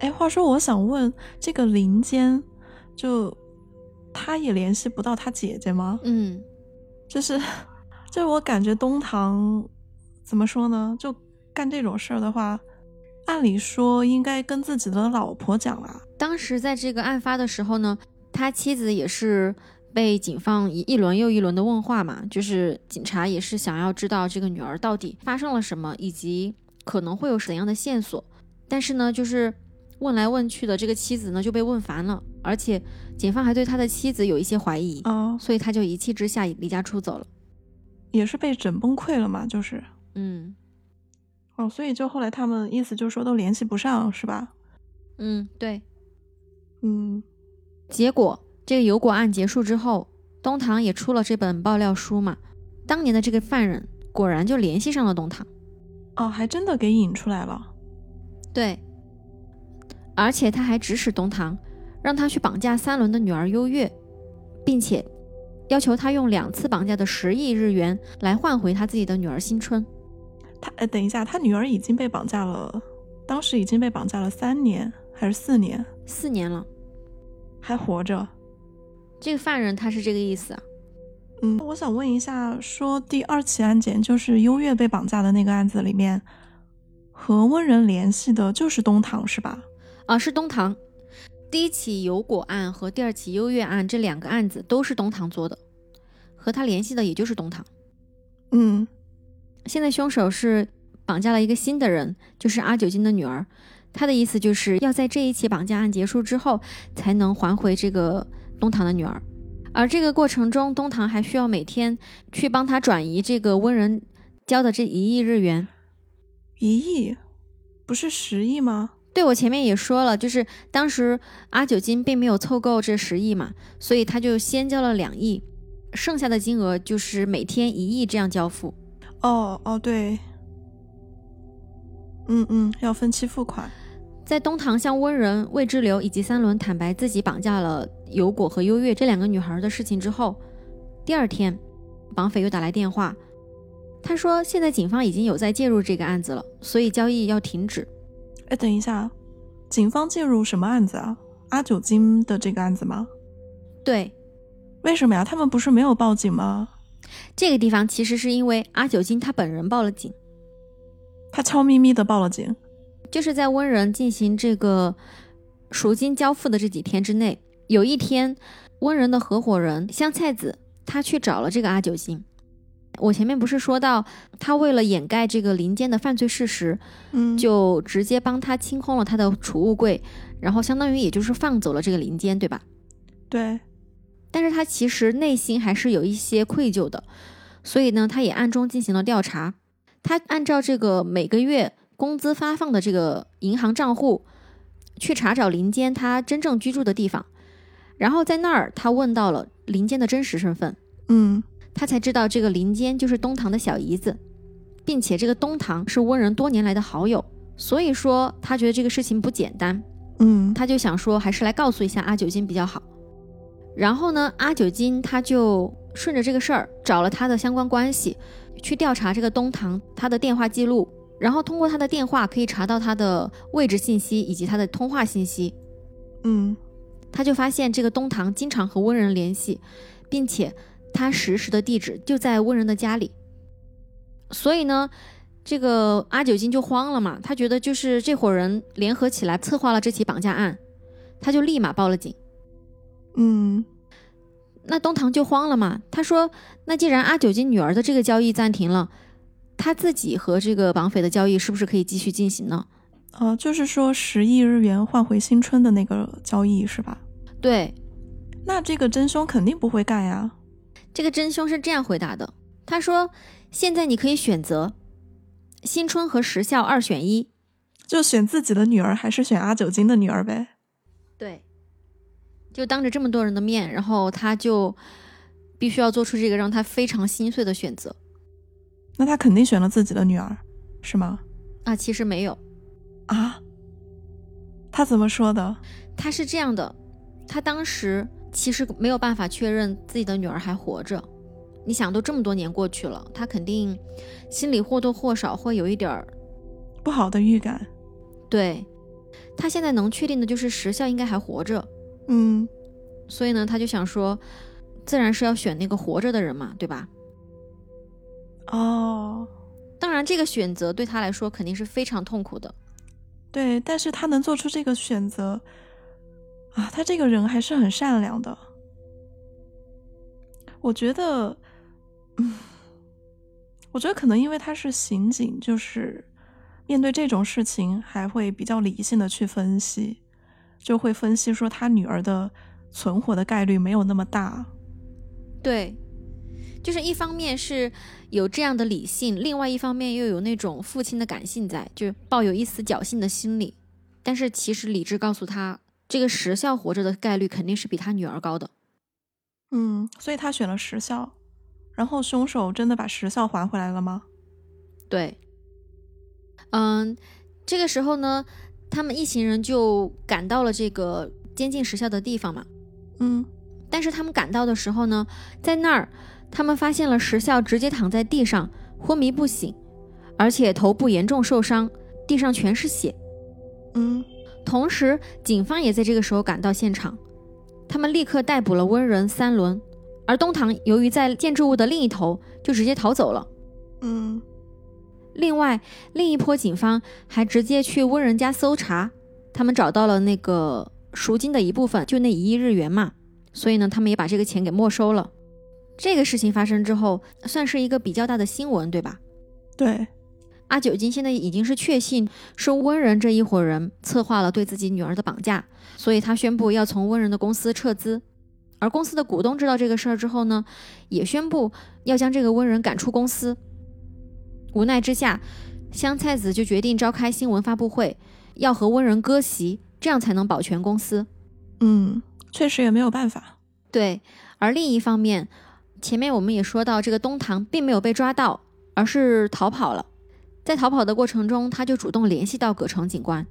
哎，话说我想问，这个林坚，就他也联系不到他姐姐吗？嗯，就是，就是我感觉东堂怎么说呢？就干这种事儿的话，按理说应该跟自己的老婆讲啊。当时在这个案发的时候呢。他妻子也是被警方一一轮又一轮的问话嘛，就是警察也是想要知道这个女儿到底发生了什么，以及可能会有怎样的线索。但是呢，就是问来问去的，这个妻子呢就被问烦了，而且警方还对他的妻子有一些怀疑，哦，所以他就一气之下离家出走了，也是被整崩溃了嘛，就是，嗯，哦，所以就后来他们意思就是说都联系不上，是吧？嗯，对，嗯。结果，这个油果案结束之后，东堂也出了这本爆料书嘛。当年的这个犯人果然就联系上了东堂，哦，还真的给引出来了。对，而且他还指使东堂，让他去绑架三轮的女儿优越，并且要求他用两次绑架的十亿日元来换回他自己的女儿新春。他，呃，等一下，他女儿已经被绑架了，当时已经被绑架了三年还是四年？四年了。还活着，这个犯人他是这个意思啊。嗯，我想问一下，说第二起案件就是优越被绑架的那个案子里面，和温人联系的就是东堂是吧？啊，是东堂。第一起油果案和第二起优越案这两个案子都是东堂做的，和他联系的也就是东堂。嗯，现在凶手是绑架了一个新的人，就是阿九金的女儿。他的意思就是要在这一起绑架案结束之后，才能还回这个东堂的女儿，而这个过程中，东堂还需要每天去帮他转移这个温人交的这一亿日元。一亿，不是十亿吗？对，我前面也说了，就是当时阿九金并没有凑够这十亿嘛，所以他就先交了两亿，剩下的金额就是每天一亿这样交付。哦哦，对，嗯嗯，要分期付款。在东堂向温人、魏之流以及三轮坦白自己绑架了有果和优越这两个女孩的事情之后，第二天，绑匪又打来电话，他说现在警方已经有在介入这个案子了，所以交易要停止。哎，等一下，警方介入什么案子啊？阿九金的这个案子吗？对，为什么呀？他们不是没有报警吗？这个地方其实是因为阿九金他本人报了警，他悄咪咪的报了警。就是在温仁进行这个赎金交付的这几天之内，有一天，温仁的合伙人香菜子他去找了这个阿九金。我前面不是说到，他为了掩盖这个林间的犯罪事实，嗯，就直接帮他清空了他的储物柜，然后相当于也就是放走了这个林间，对吧？对。但是他其实内心还是有一些愧疚的，所以呢，他也暗中进行了调查。他按照这个每个月。工资发放的这个银行账户，去查找林间他真正居住的地方，然后在那儿他问到了林间的真实身份，嗯他才知道这个林坚就是东堂的小姨子，并且这个东堂是温人多年来的好友，所以说他觉得这个事情不简单，嗯他就想说还是来告诉一下阿九金比较好。然后呢，阿九金他就顺着这个事儿找了他的相关关系，去调查这个东堂他的电话记录，然后通过他的电话可以查到他的位置信息以及他的通话信息。嗯他就发现这个东堂经常和温人联系，并且他实时的地址就在温人的家里。所以呢，这个阿九金就慌了嘛，他觉得就是这伙人联合起来策划了这起绑架案，他就立马报了警。嗯那东堂就慌了嘛，他说：“那既然阿九金女儿的这个交易暂停了，他自己和这个绑匪的交易是不是可以继续进行呢呃，就是说十亿日元换回新春的那个交易是吧？？”对，那这个真凶肯定不会干呀。这个真凶是这样回答的：“他说，现在你可以选择新春和时效二选一。就选自己的女儿还是选阿九金的女儿呗？对，就当着这么多人的面，然后他就必须要做出这个让他非常心碎的选择那他肯定选了自己的女儿，是吗？啊！其实没有，啊？他怎么说的？他是这样的，他当时其实没有办法确认自己的女儿还活着。你想，都这么多年过去了，他肯定心里或多或少会有一点儿不好的预感。对。他现在能确定的就是时效应该还活着，嗯所以呢，他就想说，自然是要选那个活着的人嘛，对吧？哦，当然，这个选择对他来说肯定是非常痛苦的。对，但是他能做出这个选择啊，他这个人还是很善良的。我觉得，嗯，我觉得可能因为他是刑警，就是面对这种事情还会比较理性的去分析，就会分析说他女儿的存活的概率没有那么大。对，就是一方面是有这样的理性，另外一方面又有那种父亲的感性在，就抱有一丝侥幸的心理。但是其实理智告诉他，这个时效活着的概率肯定是比他女儿高的。嗯，所以他选了时效，然后凶手真的把时效还回来了吗？对，嗯，这个时候呢，他们一行人就赶到了这个监禁时效的地方嘛。嗯但是他们赶到的时候呢，在那儿他们发现了时效直接躺在地上，昏迷不醒，而且头部严重受伤，地上全是血。嗯同时，警方也在这个时候赶到现场，他们立刻逮捕了温人三轮，而东堂由于在建筑物的另一头，就直接逃走了。嗯另外，另一波警方还直接去温人家搜查，他们找到了那个赎金的一部分，就那一亿日元嘛，所以呢，他们也把这个钱给没收了。这个事情发生之后，算是一个比较大的新闻，对吧？对，阿九金现在已经是确信是温人这一伙人策划了对自己女儿的绑架，所以他宣布要从温人的公司撤资。而公司的股东知道这个事儿之后呢，也宣布要将这个温人赶出公司。无奈之下，香菜子就决定召开新闻发布会，要和温人割席，这样才能保全公司。嗯，确实也没有办法。对，而另一方面，前面我们也说到，这个东堂并没有被抓到，而是逃跑了。在逃跑的过程中，他就主动联系到葛城警官，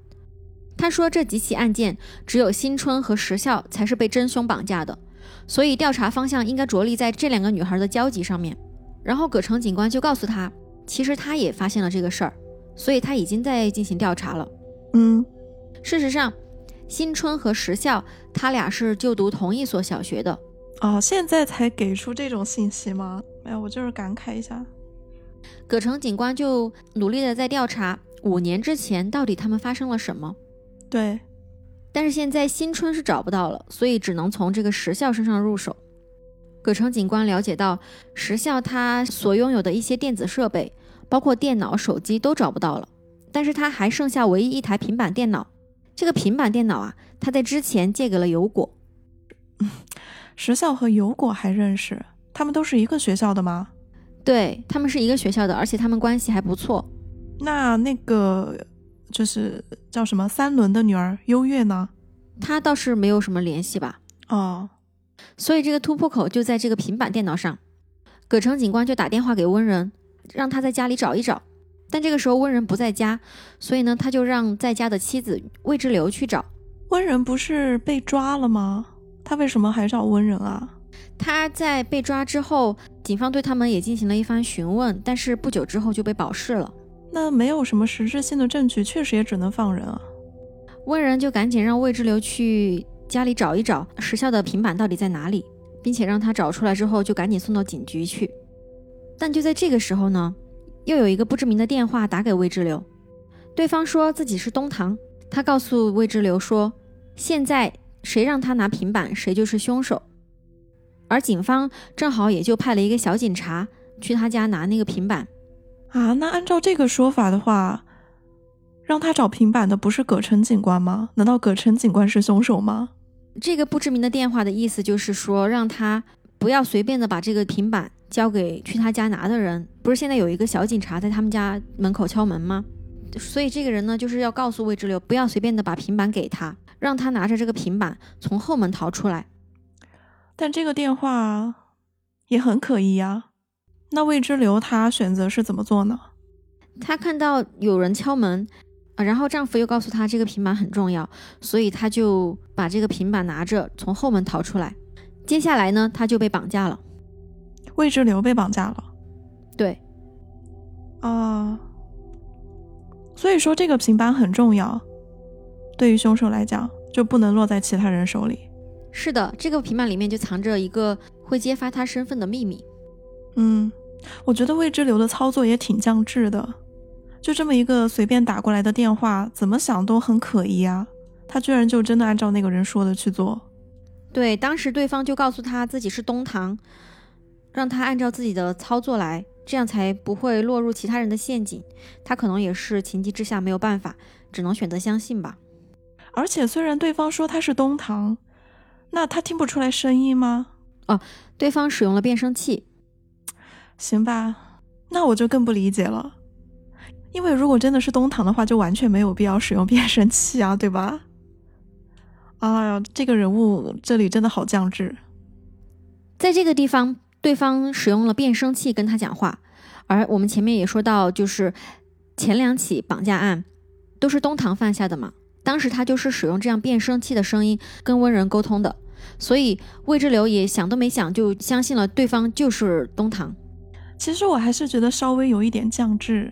他说这几起案件只有新春和时效才是被真凶绑架的，所以调查方向应该着力在这两个女孩的交集上面。然后葛城警官就告诉他，其实他也发现了这个事儿，所以他已经在进行调查了。嗯事实上，新春和时效他俩是就读同一所小学的。哦，现在才给出这种信息吗？没有，我就是感慨一下。葛城警官就努力的在调查五年之前到底他们发生了什么，对，但是现在新春是找不到了，所以只能从这个时效身上入手。葛城警官了解到，时效他所拥有的一些电子设备，包括电脑、手机都找不到了，但是他还剩下唯一一台平板电脑。这个平板电脑啊，他在之前借给了油果。时效和油果还认识，他们都是一个学校的吗？对他们是一个学校的，而且他们关系还不错。那那个就是叫什么三轮的女儿优越呢？他倒是没有什么联系吧。哦，所以这个突破口就在这个平板电脑上。葛城警官就打电话给温仁，让他在家里找一找。但这个时候温仁不在家，所以呢，他就让在家的妻子魏之流去找。温仁不是被抓了吗？他为什么还找温仁啊？他在被抓之后，警方对他们也进行了一番询问，但是不久之后就被保释了。那没有什么实质性的证据，确实也只能放人啊。温仁就赶紧让魏之流去家里找一找时效的平板到底在哪里，并且让他找出来之后就赶紧送到警局去。但就在这个时候呢，又有一个不知名的电话打给魏之流，对方说自己是东堂，他告诉魏之流说，现在谁让他拿平板，谁就是凶手。而警方正好也就派了一个小警察去他家拿那个平板。啊，那按照这个说法的话，让他找平板的不是葛城警官吗？难道葛城警官是凶手吗？这个不知名的电话的意思就是说，让他不要随便的把这个平板交给去他家拿的人。不是现在有一个小警察在他们家门口敲门吗？所以这个人呢，就是要告诉魏之流，不要随便的把平板给他，让他拿着这个平板从后门逃出来。但这个电话也很可疑啊。那未知流他选择是怎么做呢？她看到有人敲门，啊，然后丈夫又告诉她这个平板很重要，所以她就把这个平板拿着从后门逃出来。接下来呢，她就被绑架了。未知流被绑架了。对，啊，所以说这个平板很重要，对于凶手来讲就不能落在其他人手里。是的，这个平板里面就藏着一个会揭发他身份的秘密。嗯，我觉得未知流的操作也挺降智的，就这么一个随便打过来的电话，怎么想都很可疑啊。他居然就真的按照那个人说的去做。对，当时对方就告诉他自己是东堂，让他按照自己的操作来，这样才不会落入其他人的陷阱。他可能也是情急之下没有办法，只能选择相信吧。而且虽然对方说他是东堂，那他听不出来声音吗？哦，对方使用了变声器。行吧，那我就更不理解了。因为如果真的是东堂的话，就完全没有必要使用变声器啊，对吧？哎呀，这个人物这里真的好降智。在这个地方，对方使用了变声器跟他讲话，而我们前面也说到，就是前两起绑架案都是东堂犯下的嘛。当时他就是使用这样变声器的声音跟温人沟通的，所以魏之流也想都没想就相信了对方就是东堂。其实我还是觉得稍微有一点降智，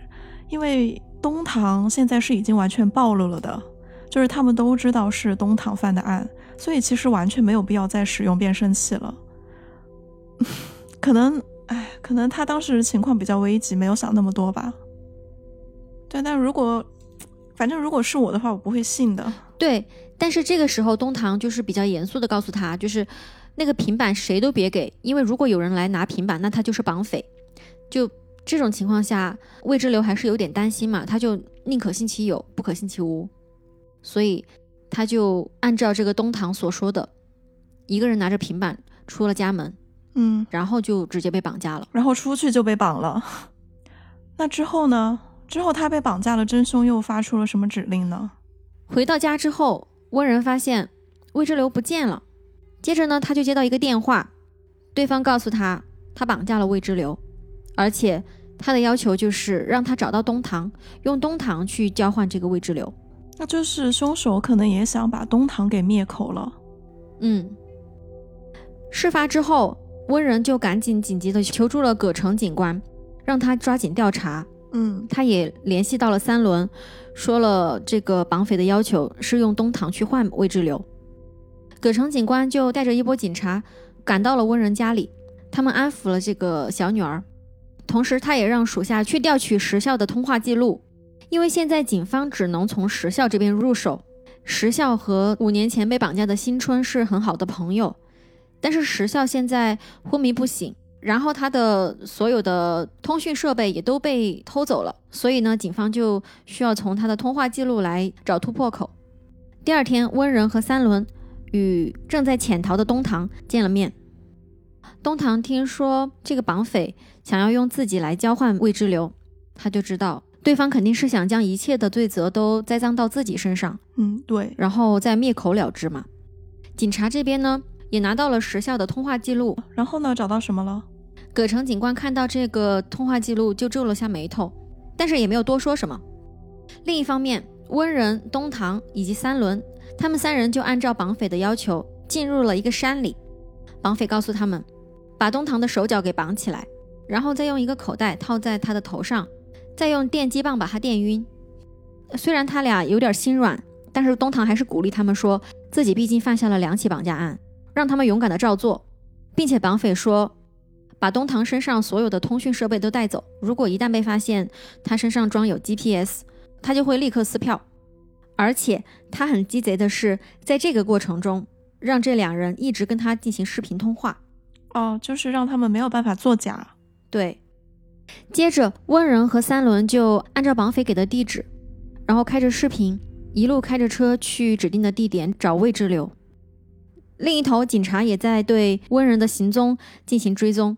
因为东堂现在是已经完全暴露了的，就是他们都知道是东堂犯的案，所以其实完全没有必要再使用变声器了。可能，哎，可能他当时情况比较危急，没有想那么多吧。对，但如果，反正如果是我的话，我不会信的。对，但是这个时候东堂就是比较严肃的告诉他，就是那个平板谁都别给，因为如果有人来拿平板，那他就是绑匪。就这种情况下，魏之流还是有点担心嘛，他就宁可信其有，不可信其无，所以他就按照这个东堂所说的，一个人拿着平板出了家门，嗯，然后就直接被绑架了。然后出去就被绑了。那之后呢？之后他被绑架了，真凶又发出了什么指令呢？回到家之后，温仁发现魏之流不见了。接着呢，他就接到一个电话，对方告诉他，他绑架了魏之流。而且他的要求就是让他找到东堂，用东堂去交换这个未知流。那就是凶手可能也想把东堂给灭口了。嗯，事发之后，温仁就赶紧紧急的求助了葛城警官，让他抓紧调查。嗯，他也联系到了三轮，说了这个绑匪的要求是用东堂去换未知流。葛城警官就带着一波警察赶到了温仁家里，他们安抚了这个小女儿。同时，他也让属下去调取时效的通话记录，因为现在警方只能从时效这边入手。时效和五年前被绑架的新春是很好的朋友，但是时效现在昏迷不醒，然后他的所有的通讯设备也都被偷走了，所以呢，警方就需要从他的通话记录来找突破口。第二天，温仁和三轮与正在潜逃的东堂见了面。东堂听说这个绑匪想要用自己来交换未知流，他就知道对方肯定是想将一切的罪责都栽赃到自己身上，嗯，对，然后再灭口了之嘛。警察这边呢，也拿到了时效的通话记录。然后呢，找到什么了？葛城警官看到这个通话记录就皱了下眉头，但是也没有多说什么。另一方面，温仁、东堂以及三轮，他们三人就按照绑匪的要求进入了一个山里。绑匪告诉他们，把东堂的手脚给绑起来，然后再用一个口袋套在他的头上，再用电击棒把他电晕。虽然他俩有点心软，但是东堂还是鼓励他们说自己毕竟犯下了两起绑架案，让他们勇敢的照做，并且绑匪说，把东堂身上所有的通讯设备都带走，如果一旦被发现他身上装有 GPS，他就会立刻撕票。而且他很鸡贼的是，在这个过程中。让这两人一直跟他进行视频通话，哦，就是让他们没有办法作假。对，接着温仁和三轮就按照绑匪给的地址，然后开着视频，一路开着车去指定的地点找未知流。另一头，警察也在对温仁的行踪进行追踪。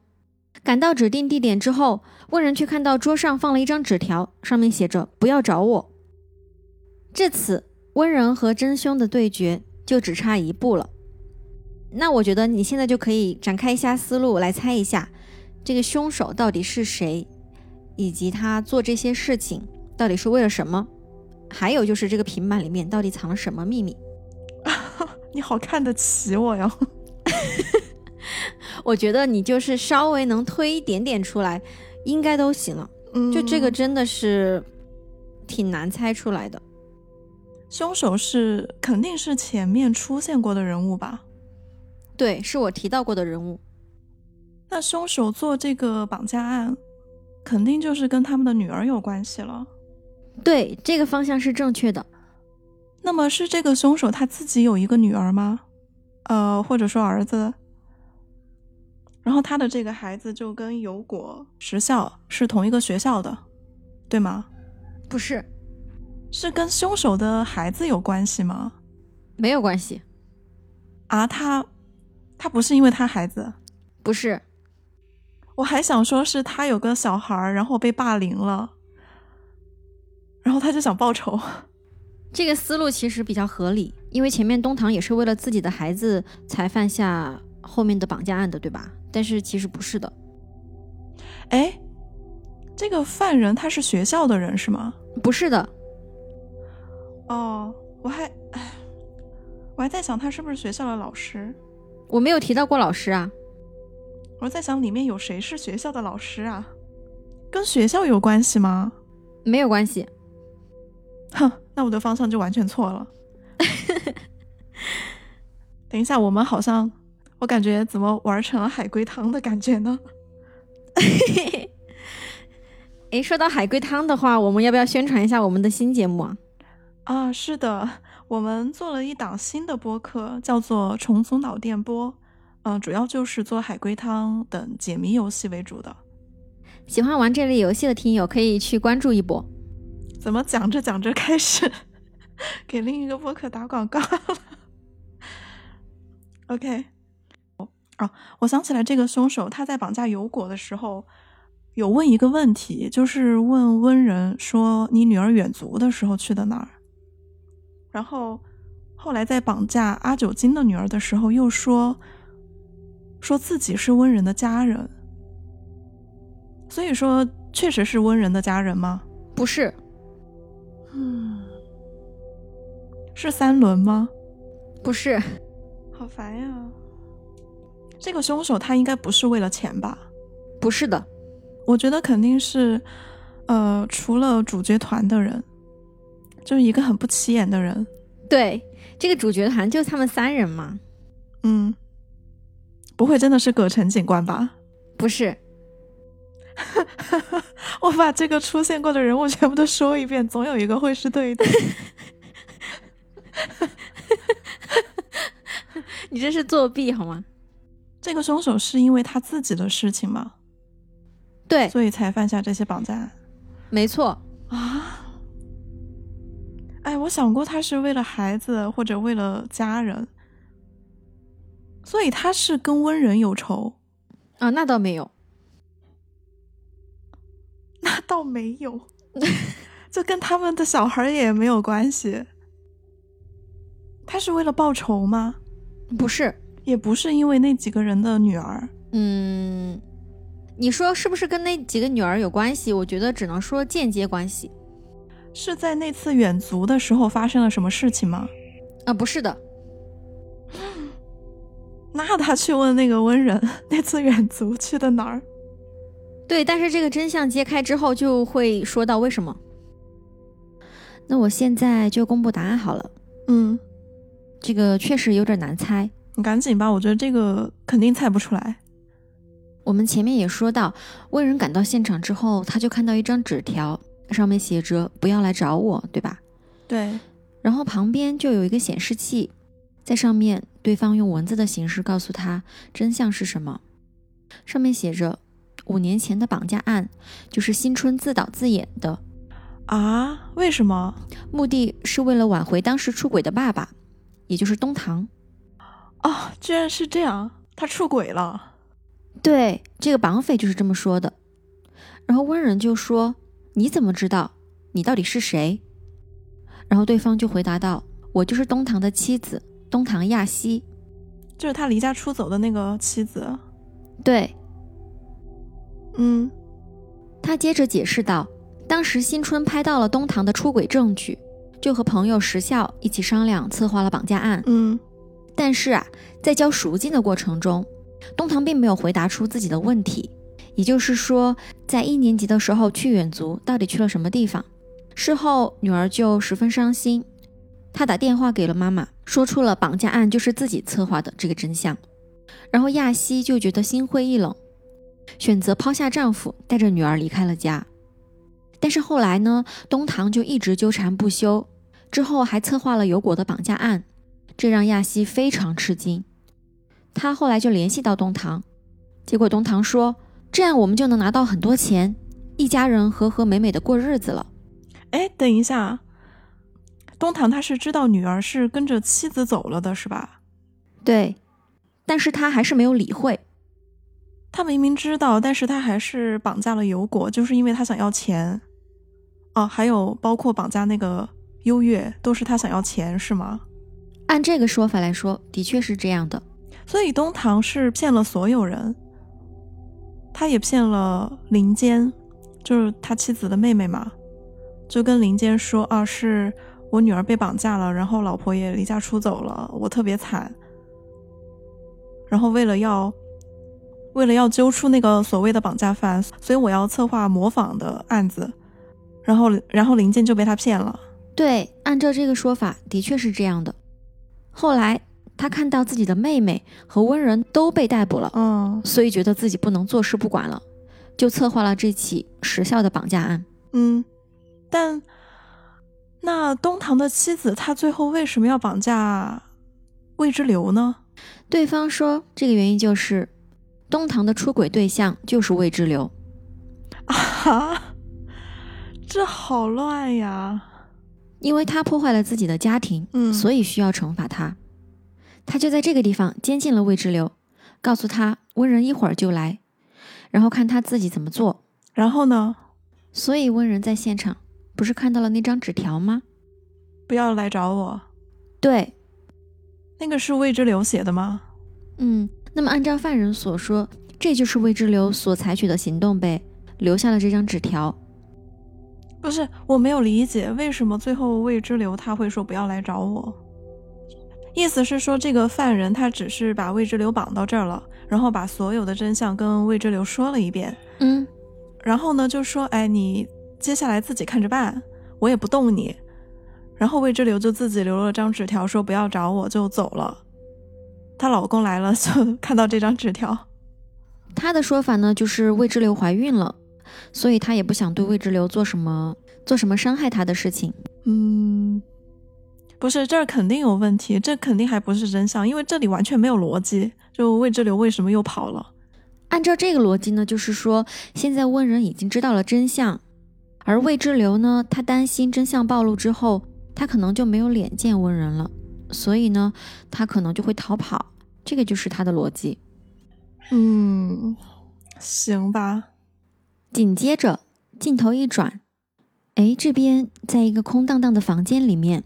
赶到指定地点之后，温仁却看到桌上放了一张纸条，上面写着“不要找我”。至此，温仁和真凶的对决。就只差一步了，那我觉得你现在就可以展开一下思路来猜一下，这个凶手到底是谁，以及他做这些事情到底是为了什么？还有就是这个平板里面到底藏了什么秘密？你好看得起我呀！我觉得你就是稍微能推一点点出来，应该都行了。嗯就这个真的是挺难猜出来的。凶手是肯定是前面出现过的人物吧？对，是我提到过的人物。那凶手做这个绑架案，肯定就是跟他们的女儿有关系了。对，这个方向是正确的。那么是这个凶手他自己有一个女儿吗？呃，或者说儿子？然后他的这个孩子就跟有果实校是同一个学校的，对吗？不是。是跟凶手的孩子有关系吗？没有关系。啊，他他不是因为他孩子，不是。我还想说是他有个小孩，然后被霸凌了，然后他就想报仇。这个思路其实比较合理，因为前面东堂也是为了自己的孩子才犯下后面的绑架案的，对吧？但是其实不是的。哎，这个犯人他是学校的人是吗？不是的。哦，我还，哎，我还在想他是不是学校的老师。我没有提到过老师啊。我在想里面有谁是学校的老师啊？跟学校有关系吗？没有关系。哼，那我的方向就完全错了。等一下，我们好像，我感觉怎么玩成了海龟汤的感觉呢？哎，说到海龟汤的话，我们要不要宣传一下我们的新节目啊？啊，是的，我们做了一档新的播客，叫做《重组脑电波》，嗯，主要就是做海龟汤等解谜游戏为主的。喜欢玩这类游戏的听友可以去关注一波。怎么讲着讲着开始 给另一个播客打广告了？OK，哦，我想起来，这个凶手他在绑架油果的时候。有问一个问题，就是问温仁说：“你女儿远足的时候去的哪儿？”然后后来在绑架阿九金的女儿的时候，又说说自己是温仁的家人。所以说，确实是温仁的家人吗？不是。嗯，是三轮吗？不是。好烦呀！这个凶手他应该不是为了钱吧？不是的。我觉得肯定是，呃，除了主角团的人，就是一个很不起眼的人。对，这个主角团就他们三人嘛。嗯，不会真的是葛城警官吧？不是。我把这个出现过的人物全部都说一遍，总有一个会是对的。你这是作弊好吗？这个凶手是因为他自己的事情吗？对，所以才犯下这些绑架案，没错啊。哎，我想过他是为了孩子或者为了家人，所以他是跟温人有仇啊？那倒没有，那倒没有。就跟他们的小孩也没有关系。他是为了报仇吗？不是，也不是因为那几个人的女儿。嗯，你说是不是跟那几个女儿有关系？我觉得只能说间接关系。是在那次远足的时候发生了什么事情吗？啊，不是的。那他去问那个温人，那次远足去的哪儿？对，但是这个真相揭开之后，就会说到为什么。那我现在就公布答案好了。嗯。这个确实有点难猜，你赶紧吧，我觉得这个肯定猜不出来。我们前面也说到，魏人赶到现场之后，他就看到一张纸条，上面写着“不要来找我”，对吧？对。然后旁边就有一个显示器，在上面，对方用文字的形式告诉他真相是什么。上面写着：五年前的绑架案就是新春自导自演的。啊？为什么？目的是为了挽回当时出轨的爸爸。也就是东堂，哦，居然是这样，他出轨了。对，这个绑匪就是这么说的。然后温人就说：“你怎么知道？你到底是谁？”然后对方就回答道：“我就是东堂的妻子，东堂亚西，就是他离家出走的那个妻子。”对，嗯。他接着解释道：“当时新春拍到了东堂的出轨证据。”就和朋友石孝一起商量策划了绑架案。嗯，但是啊，在交赎金的过程中，东堂并没有回答出自己的问题。也就是说，在一年级的时候去远足，到底去了什么地方？事后女儿就十分伤心，她打电话给了妈妈，说出了绑架案就是自己策划的这个真相。然后亚西就觉得心灰意冷，选择抛下丈夫，带着女儿离开了家。但是后来呢，东堂就一直纠缠不休。之后还策划了有果的绑架案，这让亚希非常吃惊。他后来就联系到东堂，结果东堂说：“这样我们就能拿到很多钱，一家人和和美美的过日子了。”哎，等一下，东堂他是知道女儿是跟着妻子走了的，是吧？对，但是他还是没有理会。他明明知道，但是他还是绑架了油果，就是因为他想要钱。哦，还有包括绑架那个。优越都是他想要钱是吗？按这个说法来说，的确是这样的。所以东堂是骗了所有人，他也骗了林间，就是他妻子的妹妹嘛，就跟林间说啊，是我女儿被绑架了，然后老婆也离家出走了，我特别惨。然后为了要为了要揪出那个所谓的绑架犯，所以我要策划模仿的案子，然后然后林健就被他骗了。对，按照这个说法，的确是这样的。后来他看到自己的妹妹和温人都被逮捕了，嗯，所以觉得自己不能坐视不管了，就策划了这起时效的绑架案。嗯，但那东堂的妻子，他最后为什么要绑架魏之流呢？对方说，这个原因就是东堂的出轨对象就是魏之流。啊，这好乱呀！因为他破坏了自己的家庭，嗯，所以需要惩罚他。他就在这个地方监禁了魏之流，告诉他温人一会儿就来，然后看他自己怎么做。然后呢？所以温人在现场不是看到了那张纸条吗？不要来找我。对，那个是魏之流写的吗？嗯，那么按照犯人所说，这就是魏之流所采取的行动呗，留下了这张纸条。不是，我没有理解为什么最后魏之流他会说不要来找我，意思是说这个犯人他只是把魏之流绑到这儿了，然后把所有的真相跟魏之流说了一遍，嗯，然后呢就说，哎，你接下来自己看着办，我也不动你，然后魏之流就自己留了张纸条说不要找我就走了，她老公来了 就看到这张纸条，她的说法呢就是魏之流怀孕了。所以她也不想对魏之流做什么做什么伤害她的事情。嗯，不是，这儿肯定有问题，这肯定还不是真相，因为这里完全没有逻辑。就魏之流为什么又跑了？按照这个逻辑呢，就是说现在温人已经知道了真相，而魏之流呢，他担心真相暴露之后，他可能就没有脸见温人了，所以呢，他可能就会逃跑。这个就是他的逻辑。嗯，行吧。紧接着，镜头一转，哎，这边在一个空荡荡的房间里面，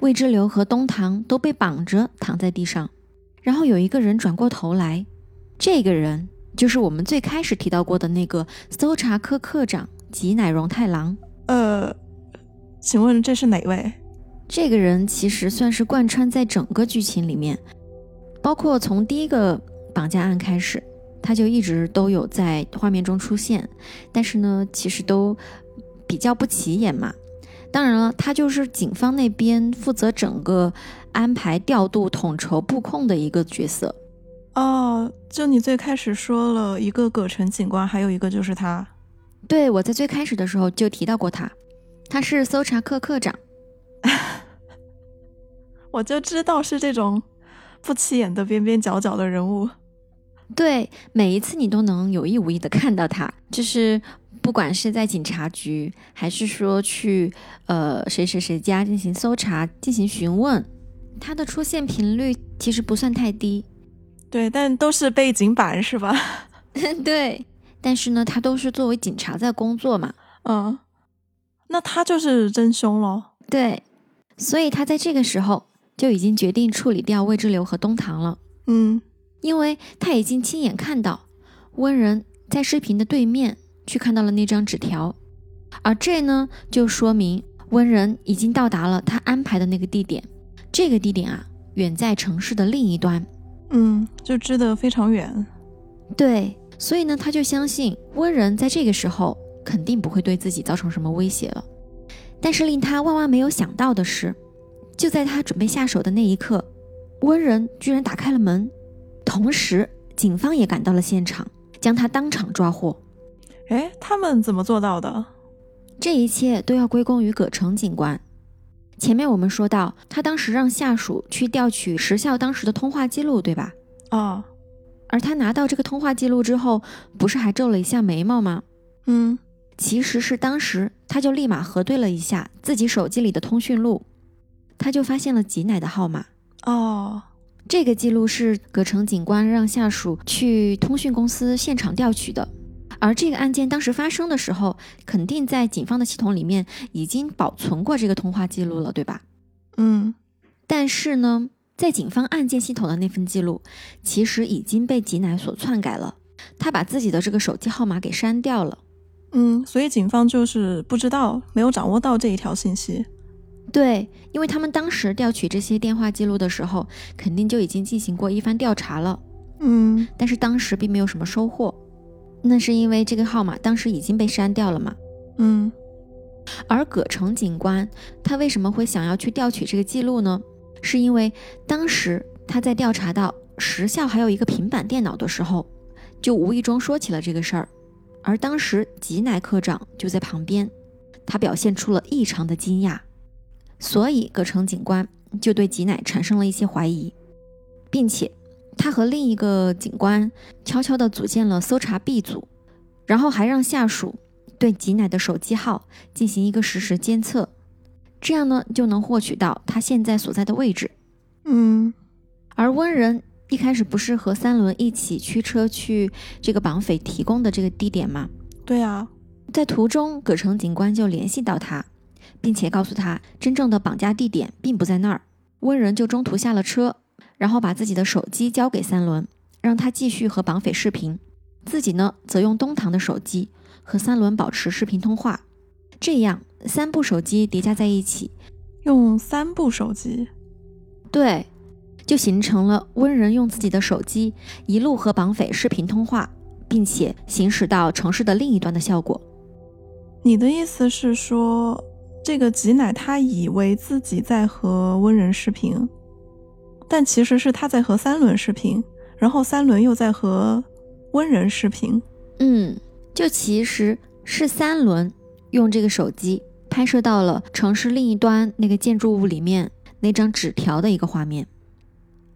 魏之流和东堂都被绑着躺在地上，然后有一个人转过头来，这个人就是我们最开始提到过的那个搜查科科长吉乃荣太郎。呃，请问这是哪位？这个人其实算是贯穿在整个剧情里面，包括从第一个绑架案开始，他就一直都有在画面中出现，但是呢，其实都比较不起眼嘛。当然了，他就是警方那边负责整个安排、调度、统筹、布控的一个角色。哦，就你最开始说了一个葛城警官，还有一个就是他。对，我在最开始的时候就提到过他，他是搜查科科长。我就知道是这种不起眼的边边角角的人物。对，每一次你都能有意无意的看到他，就是不管是在警察局，还是说去呃谁谁谁家进行搜查、进行询问，他的出现频率其实不算太低。对，但都是背景板是吧？对，但是呢，他都是作为警察在工作嘛。嗯，那他就是真凶喽。对，所以他在这个时候就已经决定处理掉魏之流和东堂了。嗯。因为他已经亲眼看到温人在视频的对面去看到了那张纸条，而这呢就说明温人已经到达了他安排的那个地点。这个地点啊，远在城市的另一端，嗯，就知得非常远。对，所以呢，他就相信温人在这个时候肯定不会对自己造成什么威胁了。但是令他万万没有想到的是，就在他准备下手的那一刻，温人居然打开了门。同时，警方也赶到了现场，将他当场抓获。哎，他们怎么做到的？这一切都要归功于葛城警官。前面我们说到，他当时让下属去调取时效当时的通话记录，对吧？哦。而他拿到这个通话记录之后，不是还皱了一下眉毛吗？嗯，其实是当时他就立马核对了一下自己手机里的通讯录，他就发现了吉奶的号码。哦。这个记录是葛城警官让下属去通讯公司现场调取的，而这个案件当时发生的时候，肯定在警方的系统里面已经保存过这个通话记录了，对吧？嗯。但是呢，在警方案件系统的那份记录，其实已经被吉乃所篡改了，他把自己的这个手机号码给删掉了。嗯，所以警方就是不知道，没有掌握到这一条信息。对，因为他们当时调取这些电话记录的时候，肯定就已经进行过一番调查了，嗯，但是当时并没有什么收获，那是因为这个号码当时已经被删掉了嘛，嗯，而葛城警官他为什么会想要去调取这个记录呢？是因为当时他在调查到时效还有一个平板电脑的时候，就无意中说起了这个事儿，而当时吉乃科长就在旁边，他表现出了异常的惊讶。所以，葛城警官就对吉乃产生了一些怀疑，并且他和另一个警官悄悄地组建了搜查 B 组，然后还让下属对吉乃的手机号进行一个实时监测，这样呢就能获取到他现在所在的位置。嗯，而温人一开始不是和三轮一起驱车去这个绑匪提供的这个地点吗？对啊，在途中，葛城警官就联系到他。并且告诉他，真正的绑架地点并不在那儿。温仁就中途下了车，然后把自己的手机交给三轮，让他继续和绑匪视频，自己呢则用东堂的手机和三轮保持视频通话。这样三部手机叠加在一起，用三部手机，对，就形成了温仁用自己的手机一路和绑匪视频通话，并且行驶到城市的另一端的效果。你的意思是说？这个吉乃他以为自己在和温人视频，但其实是他在和三轮视频，然后三轮又在和温人视频。嗯，就其实是三轮用这个手机拍摄到了城市另一端那个建筑物里面那张纸条的一个画面。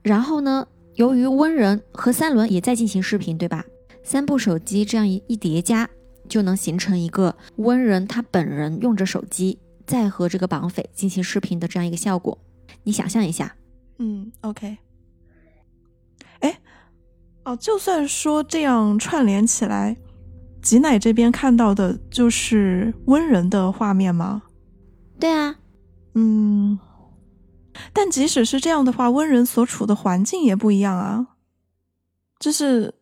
然后呢，由于温人和三轮也在进行视频，对吧？三部手机这样一一叠加，就能形成一个温人他本人用着手机。再和这个绑匪进行视频的这样一个效果，你想象一下。嗯，OK。哎，哦，就算说这样串联起来，吉乃这边看到的就是温人的画面吗？对啊，嗯，但即使是这样的话，温人所处的环境也不一样啊。就是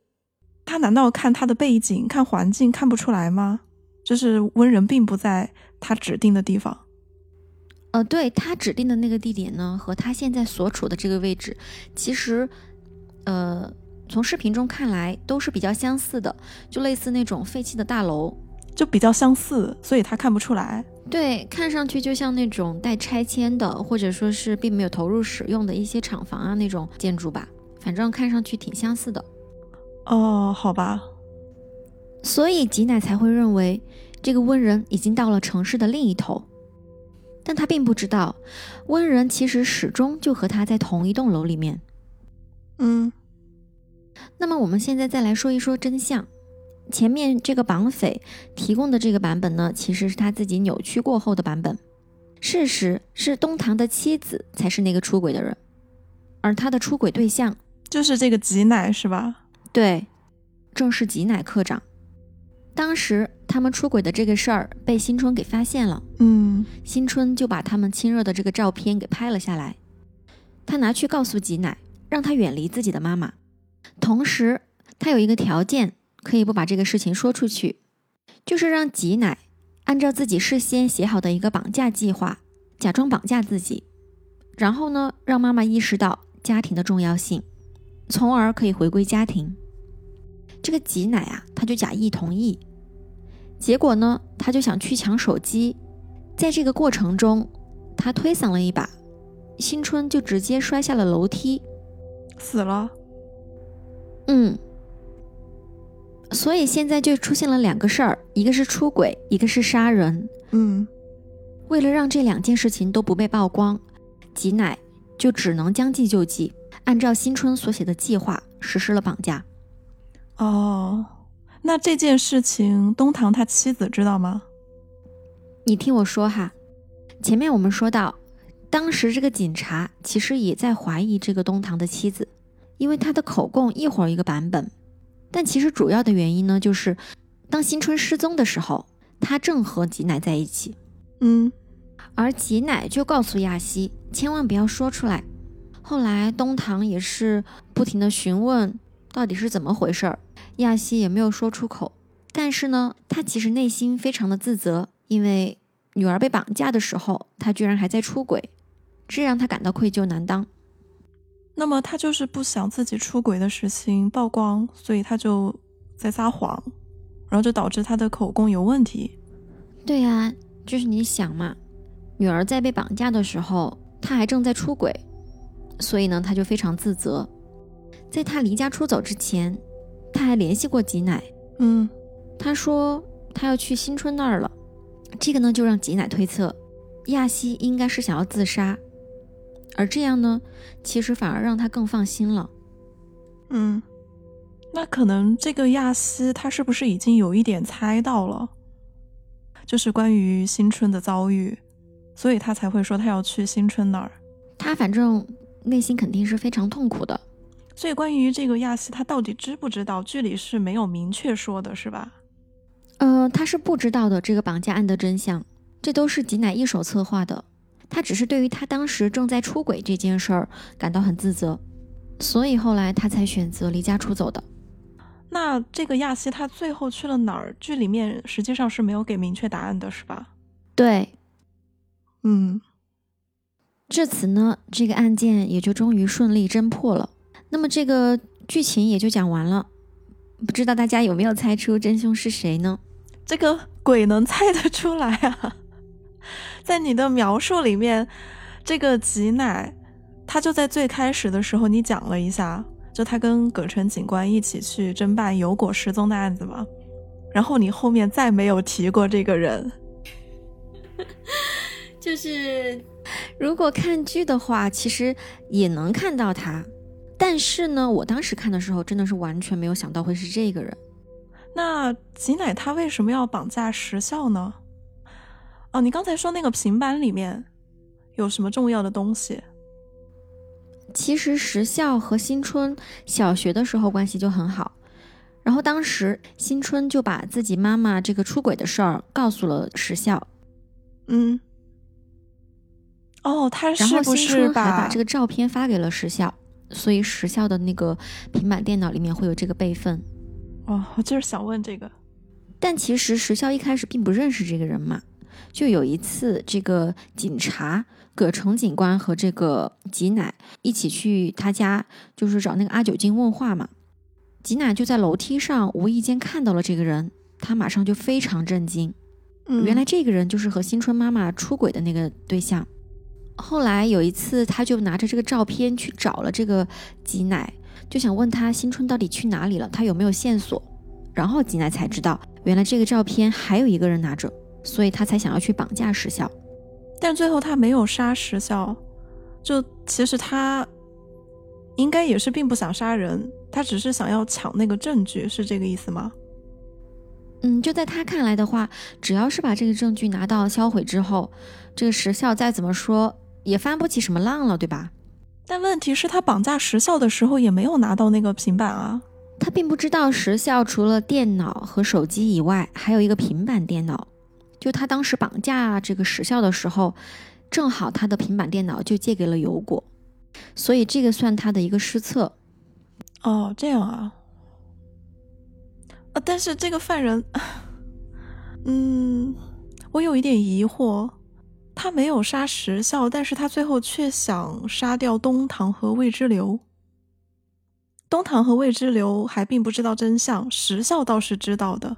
他难道看他的背景、看环境看不出来吗？就是温人并不在他指定的地方。呃，对他指定的那个地点呢，和他现在所处的这个位置，其实，呃，从视频中看来都是比较相似的，就类似那种废弃的大楼，就比较相似，所以他看不出来。对，看上去就像那种待拆迁的，或者说是并没有投入使用的一些厂房啊那种建筑吧，反正看上去挺相似的。哦，好吧。所以吉乃才会认为这个温人已经到了城市的另一头。但他并不知道，温人其实始终就和他在同一栋楼里面。嗯，那么我们现在再来说一说真相。前面这个绑匪提供的这个版本呢，其实是他自己扭曲过后的版本。事实是东堂的妻子才是那个出轨的人，而他的出轨对象就是这个吉乃，是吧？对，正是吉乃科长。当时他们出轨的这个事儿被新春给发现了，嗯，新春就把他们亲热的这个照片给拍了下来，他拿去告诉吉乃，让他远离自己的妈妈。同时，他有一个条件，可以不把这个事情说出去，就是让吉乃按照自己事先写好的一个绑架计划，假装绑架自己，然后呢，让妈妈意识到家庭的重要性，从而可以回归家庭。这个吉乃啊，他就假意同意，结果呢，他就想去抢手机，在这个过程中，他推搡了一把，新春就直接摔下了楼梯，死了。嗯，所以现在就出现了两个事儿，一个是出轨，一个是杀人。嗯，为了让这两件事情都不被曝光，吉乃就只能将计就计，按照新春所写的计划实施了绑架。哦，那这件事情东堂他妻子知道吗？你听我说哈，前面我们说到，当时这个警察其实也在怀疑这个东堂的妻子，因为他的口供一会儿一个版本，但其实主要的原因呢，就是当新春失踪的时候，他正和吉乃在一起，嗯，而吉乃就告诉亚希千万不要说出来。后来东堂也是不停的询问。到底是怎么回事儿？亚西也没有说出口。但是呢，他其实内心非常的自责，因为女儿被绑架的时候，他居然还在出轨，这让他感到愧疚难当。那么他就是不想自己出轨的事情曝光，所以他就在撒谎，然后就导致他的口供有问题。对呀，就是你想嘛，女儿在被绑架的时候，他还正在出轨，所以呢，他就非常自责。在他离家出走之前，他还联系过吉乃。嗯，他说他要去新春那儿了。这个呢，就让吉乃推测亚西应该是想要自杀，而这样呢，其实反而让他更放心了。嗯，那可能这个亚西他是不是已经有一点猜到了，就是关于新春的遭遇，所以他才会说他要去新春那儿。他反正内心肯定是非常痛苦的。所以，关于这个亚西，他到底知不知道？剧里是没有明确说的，是吧？呃，他是不知道的。这个绑架案的真相，这都是吉乃一手策划的。他只是对于他当时正在出轨这件事儿感到很自责，所以后来他才选择离家出走的。那这个亚西他最后去了哪儿？剧里面实际上是没有给明确答案的，是吧？对，嗯。至此呢，这个案件也就终于顺利侦破了。那么这个剧情也就讲完了，不知道大家有没有猜出真凶是谁呢？这个鬼能猜得出来啊？在你的描述里面，这个吉乃他就在最开始的时候你讲了一下，就他跟葛城警官一起去侦办有果失踪的案子嘛，然后你后面再没有提过这个人，就是如果看剧的话，其实也能看到他。但是呢，我当时看的时候真的是完全没有想到会是这个人。那吉乃他为什么要绑架石孝呢？哦，你刚才说那个平板里面有什么重要的东西？其实石孝和新春小学的时候关系就很好，然后当时新春就把自己妈妈这个出轨的事儿告诉了石孝，嗯，哦，他是不是新春还把这个照片发给了石孝，所以石效的那个平板电脑里面会有这个备份。哦，我就是想问这个。但其实石效一开始并不认识这个人嘛，就有一次这个警察葛城警官和这个吉乃一起去他家，就是找那个阿九金问话嘛。吉乃就在楼梯上无意间看到了这个人，他马上就非常震惊，嗯，原来这个人就是和新春妈妈出轨的那个对象。后来有一次，他就拿着这个照片去找了这个吉乃，就想问他新春到底去哪里了，他有没有线索。然后吉乃才知道，原来这个照片还有一个人拿着，所以他才想要去绑架石孝。但最后他没有杀石孝，就其实他应该也是并不想杀人，他只是想要抢那个证据，是这个意思吗？嗯，就在他看来的话，只要是把这个证据拿到销毁之后，这个石孝再怎么说也翻不起什么浪了，对吧？但问题是，他绑架时效的时候也没有拿到那个平板啊。他并不知道时效除了电脑和手机以外，还有一个平板电脑。就他当时绑架这个时效的时候，正好他的平板电脑就借给了油果，所以这个算他的一个失策。哦，这样啊。啊，但是这个犯人，嗯，我有一点疑惑，他没有杀石孝，但是他最后却想杀掉东堂和魏之流。东堂和魏之流还并不知道真相，石孝倒是知道的。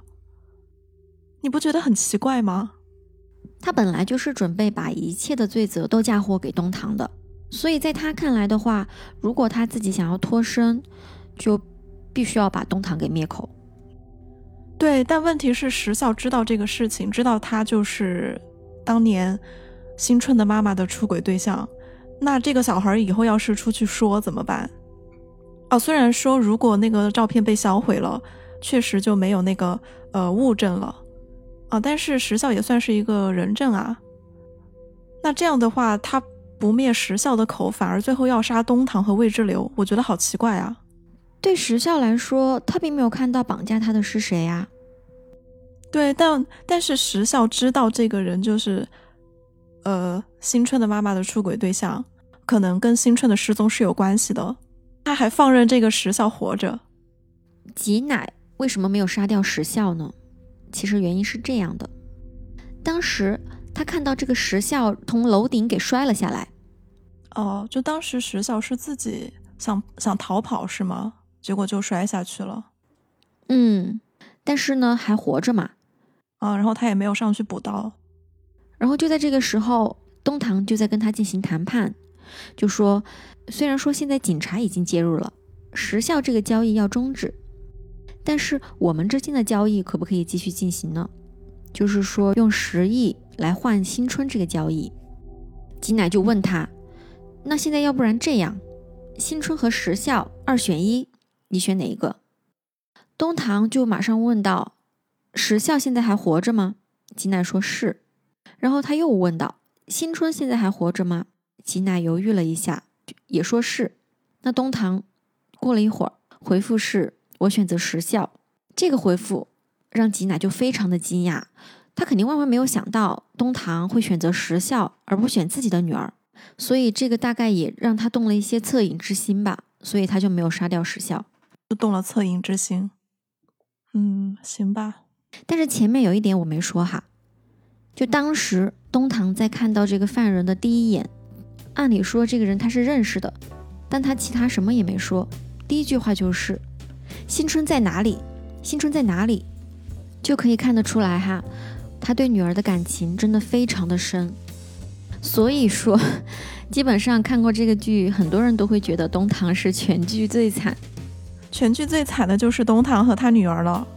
你不觉得很奇怪吗？他本来就是准备把一切的罪责都嫁祸给东堂的，所以在他看来的话，如果他自己想要脱身，就必须要把东堂给灭口。对，但问题是石孝知道这个事情，知道他就是当年新春的妈妈的出轨对象。那这个小孩以后要是出去说怎么办？哦，虽然说如果那个照片被销毁了，确实就没有那个呃物证了啊，但是时效也算是一个人证啊。那这样的话，他不灭时效的口，反而最后要杀东堂和魏之流，我觉得好奇怪啊。对时效来说，他并没有看到绑架他的是谁呀、对，但但是时效知道这个人就是，呃，新春的妈妈的出轨对象，可能跟新春的失踪是有关系的。他还放任这个石孝活着。吉乃为什么没有杀掉石孝呢？其实原因是这样的：当时他看到这个石孝从楼顶给摔了下来，哦，就当时石孝是自己想想逃跑是吗？结果就摔下去了。嗯，但是呢还活着嘛。啊，然后他也没有上去补刀。然后就在这个时候，东堂就在跟他进行谈判，就说虽然说现在警察已经介入了，石孝这个交易要终止，但是我们之间的交易可不可以继续进行呢？就是说用十亿来换新春这个交易。吉乃就问他，那现在要不然这样，新春和石孝二选一，你选哪一个？东堂就马上问道：“石孝现在还活着吗？”吉乃说是。然后他又问道：“新春现在还活着吗？”吉乃犹豫了一下，也说是。那东堂过了一会儿，回复是：“我选择时效。”这个回复让吉乃就非常的惊讶，她肯定万万没有想到东堂会选择时效而不选自己的女儿，所以这个大概也让他动了一些恻隐之心吧，所以他就没有杀掉石孝。就动了恻隐之心。嗯，行吧。但是前面有一点我没说哈，就当时东堂在看到这个犯人的第一眼，按理说这个人他是认识的，但他其他什么也没说，第一句话就是“新春在哪里？新春在哪里？”就可以看得出来哈，他对女儿的感情真的非常的深。所以说，基本上看过这个剧，很多人都会觉得东堂是全剧最惨。全剧最惨的就是东堂和他女儿了。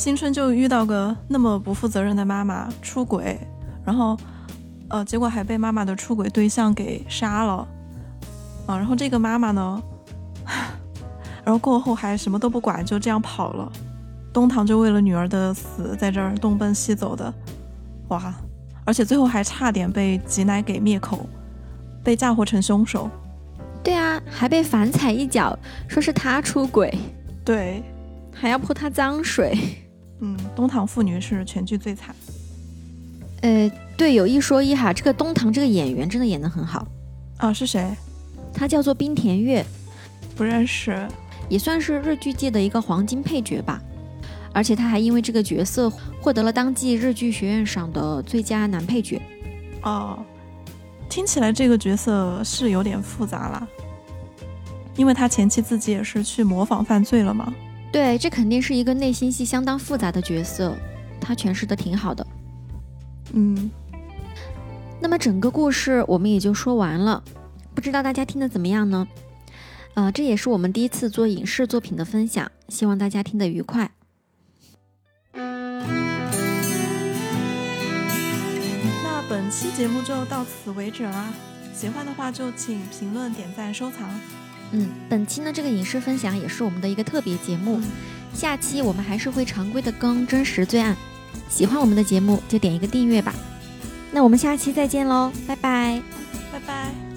新春就遇到个那么不负责任的妈妈出轨，然后，呃，结果还被妈妈的出轨对象给杀了，啊，然后这个妈妈呢，然后过后还什么都不管，就这样跑了。东堂就为了女儿的死在这儿东奔西走的，哇！而且最后还差点被吉乃给灭口，被嫁祸成凶手。对啊，还被反踩一脚，说是他出轨。对，还要泼他脏水。嗯，东堂妇女是全剧最惨。呃，对，有一说一哈，这个东堂这个演员真的演得很好。啊，是谁？他叫做冰田月，不认识，也算是日剧界的一个黄金配角吧。而且他还因为这个角色获得了当季日剧学院赏的最佳男配角。哦，听起来这个角色是有点复杂了，因为他前期自己也是去模仿犯罪了嘛。对，这肯定是一个内心戏相当复杂的角色，他诠释的挺好的。嗯，那么整个故事我们也就说完了，不知道大家听得怎么样呢？呃，这也是我们第一次做影视作品的分享，希望大家听得愉快。那本期节目就到此为止啦，喜欢的话就请评论、点赞、收藏。嗯，本期呢这个影视分享也是我们的一个特别节目，下期我们还是会常规的更真实罪案。喜欢我们的节目就点一个订阅吧，那我们下期再见喽，拜拜，拜拜。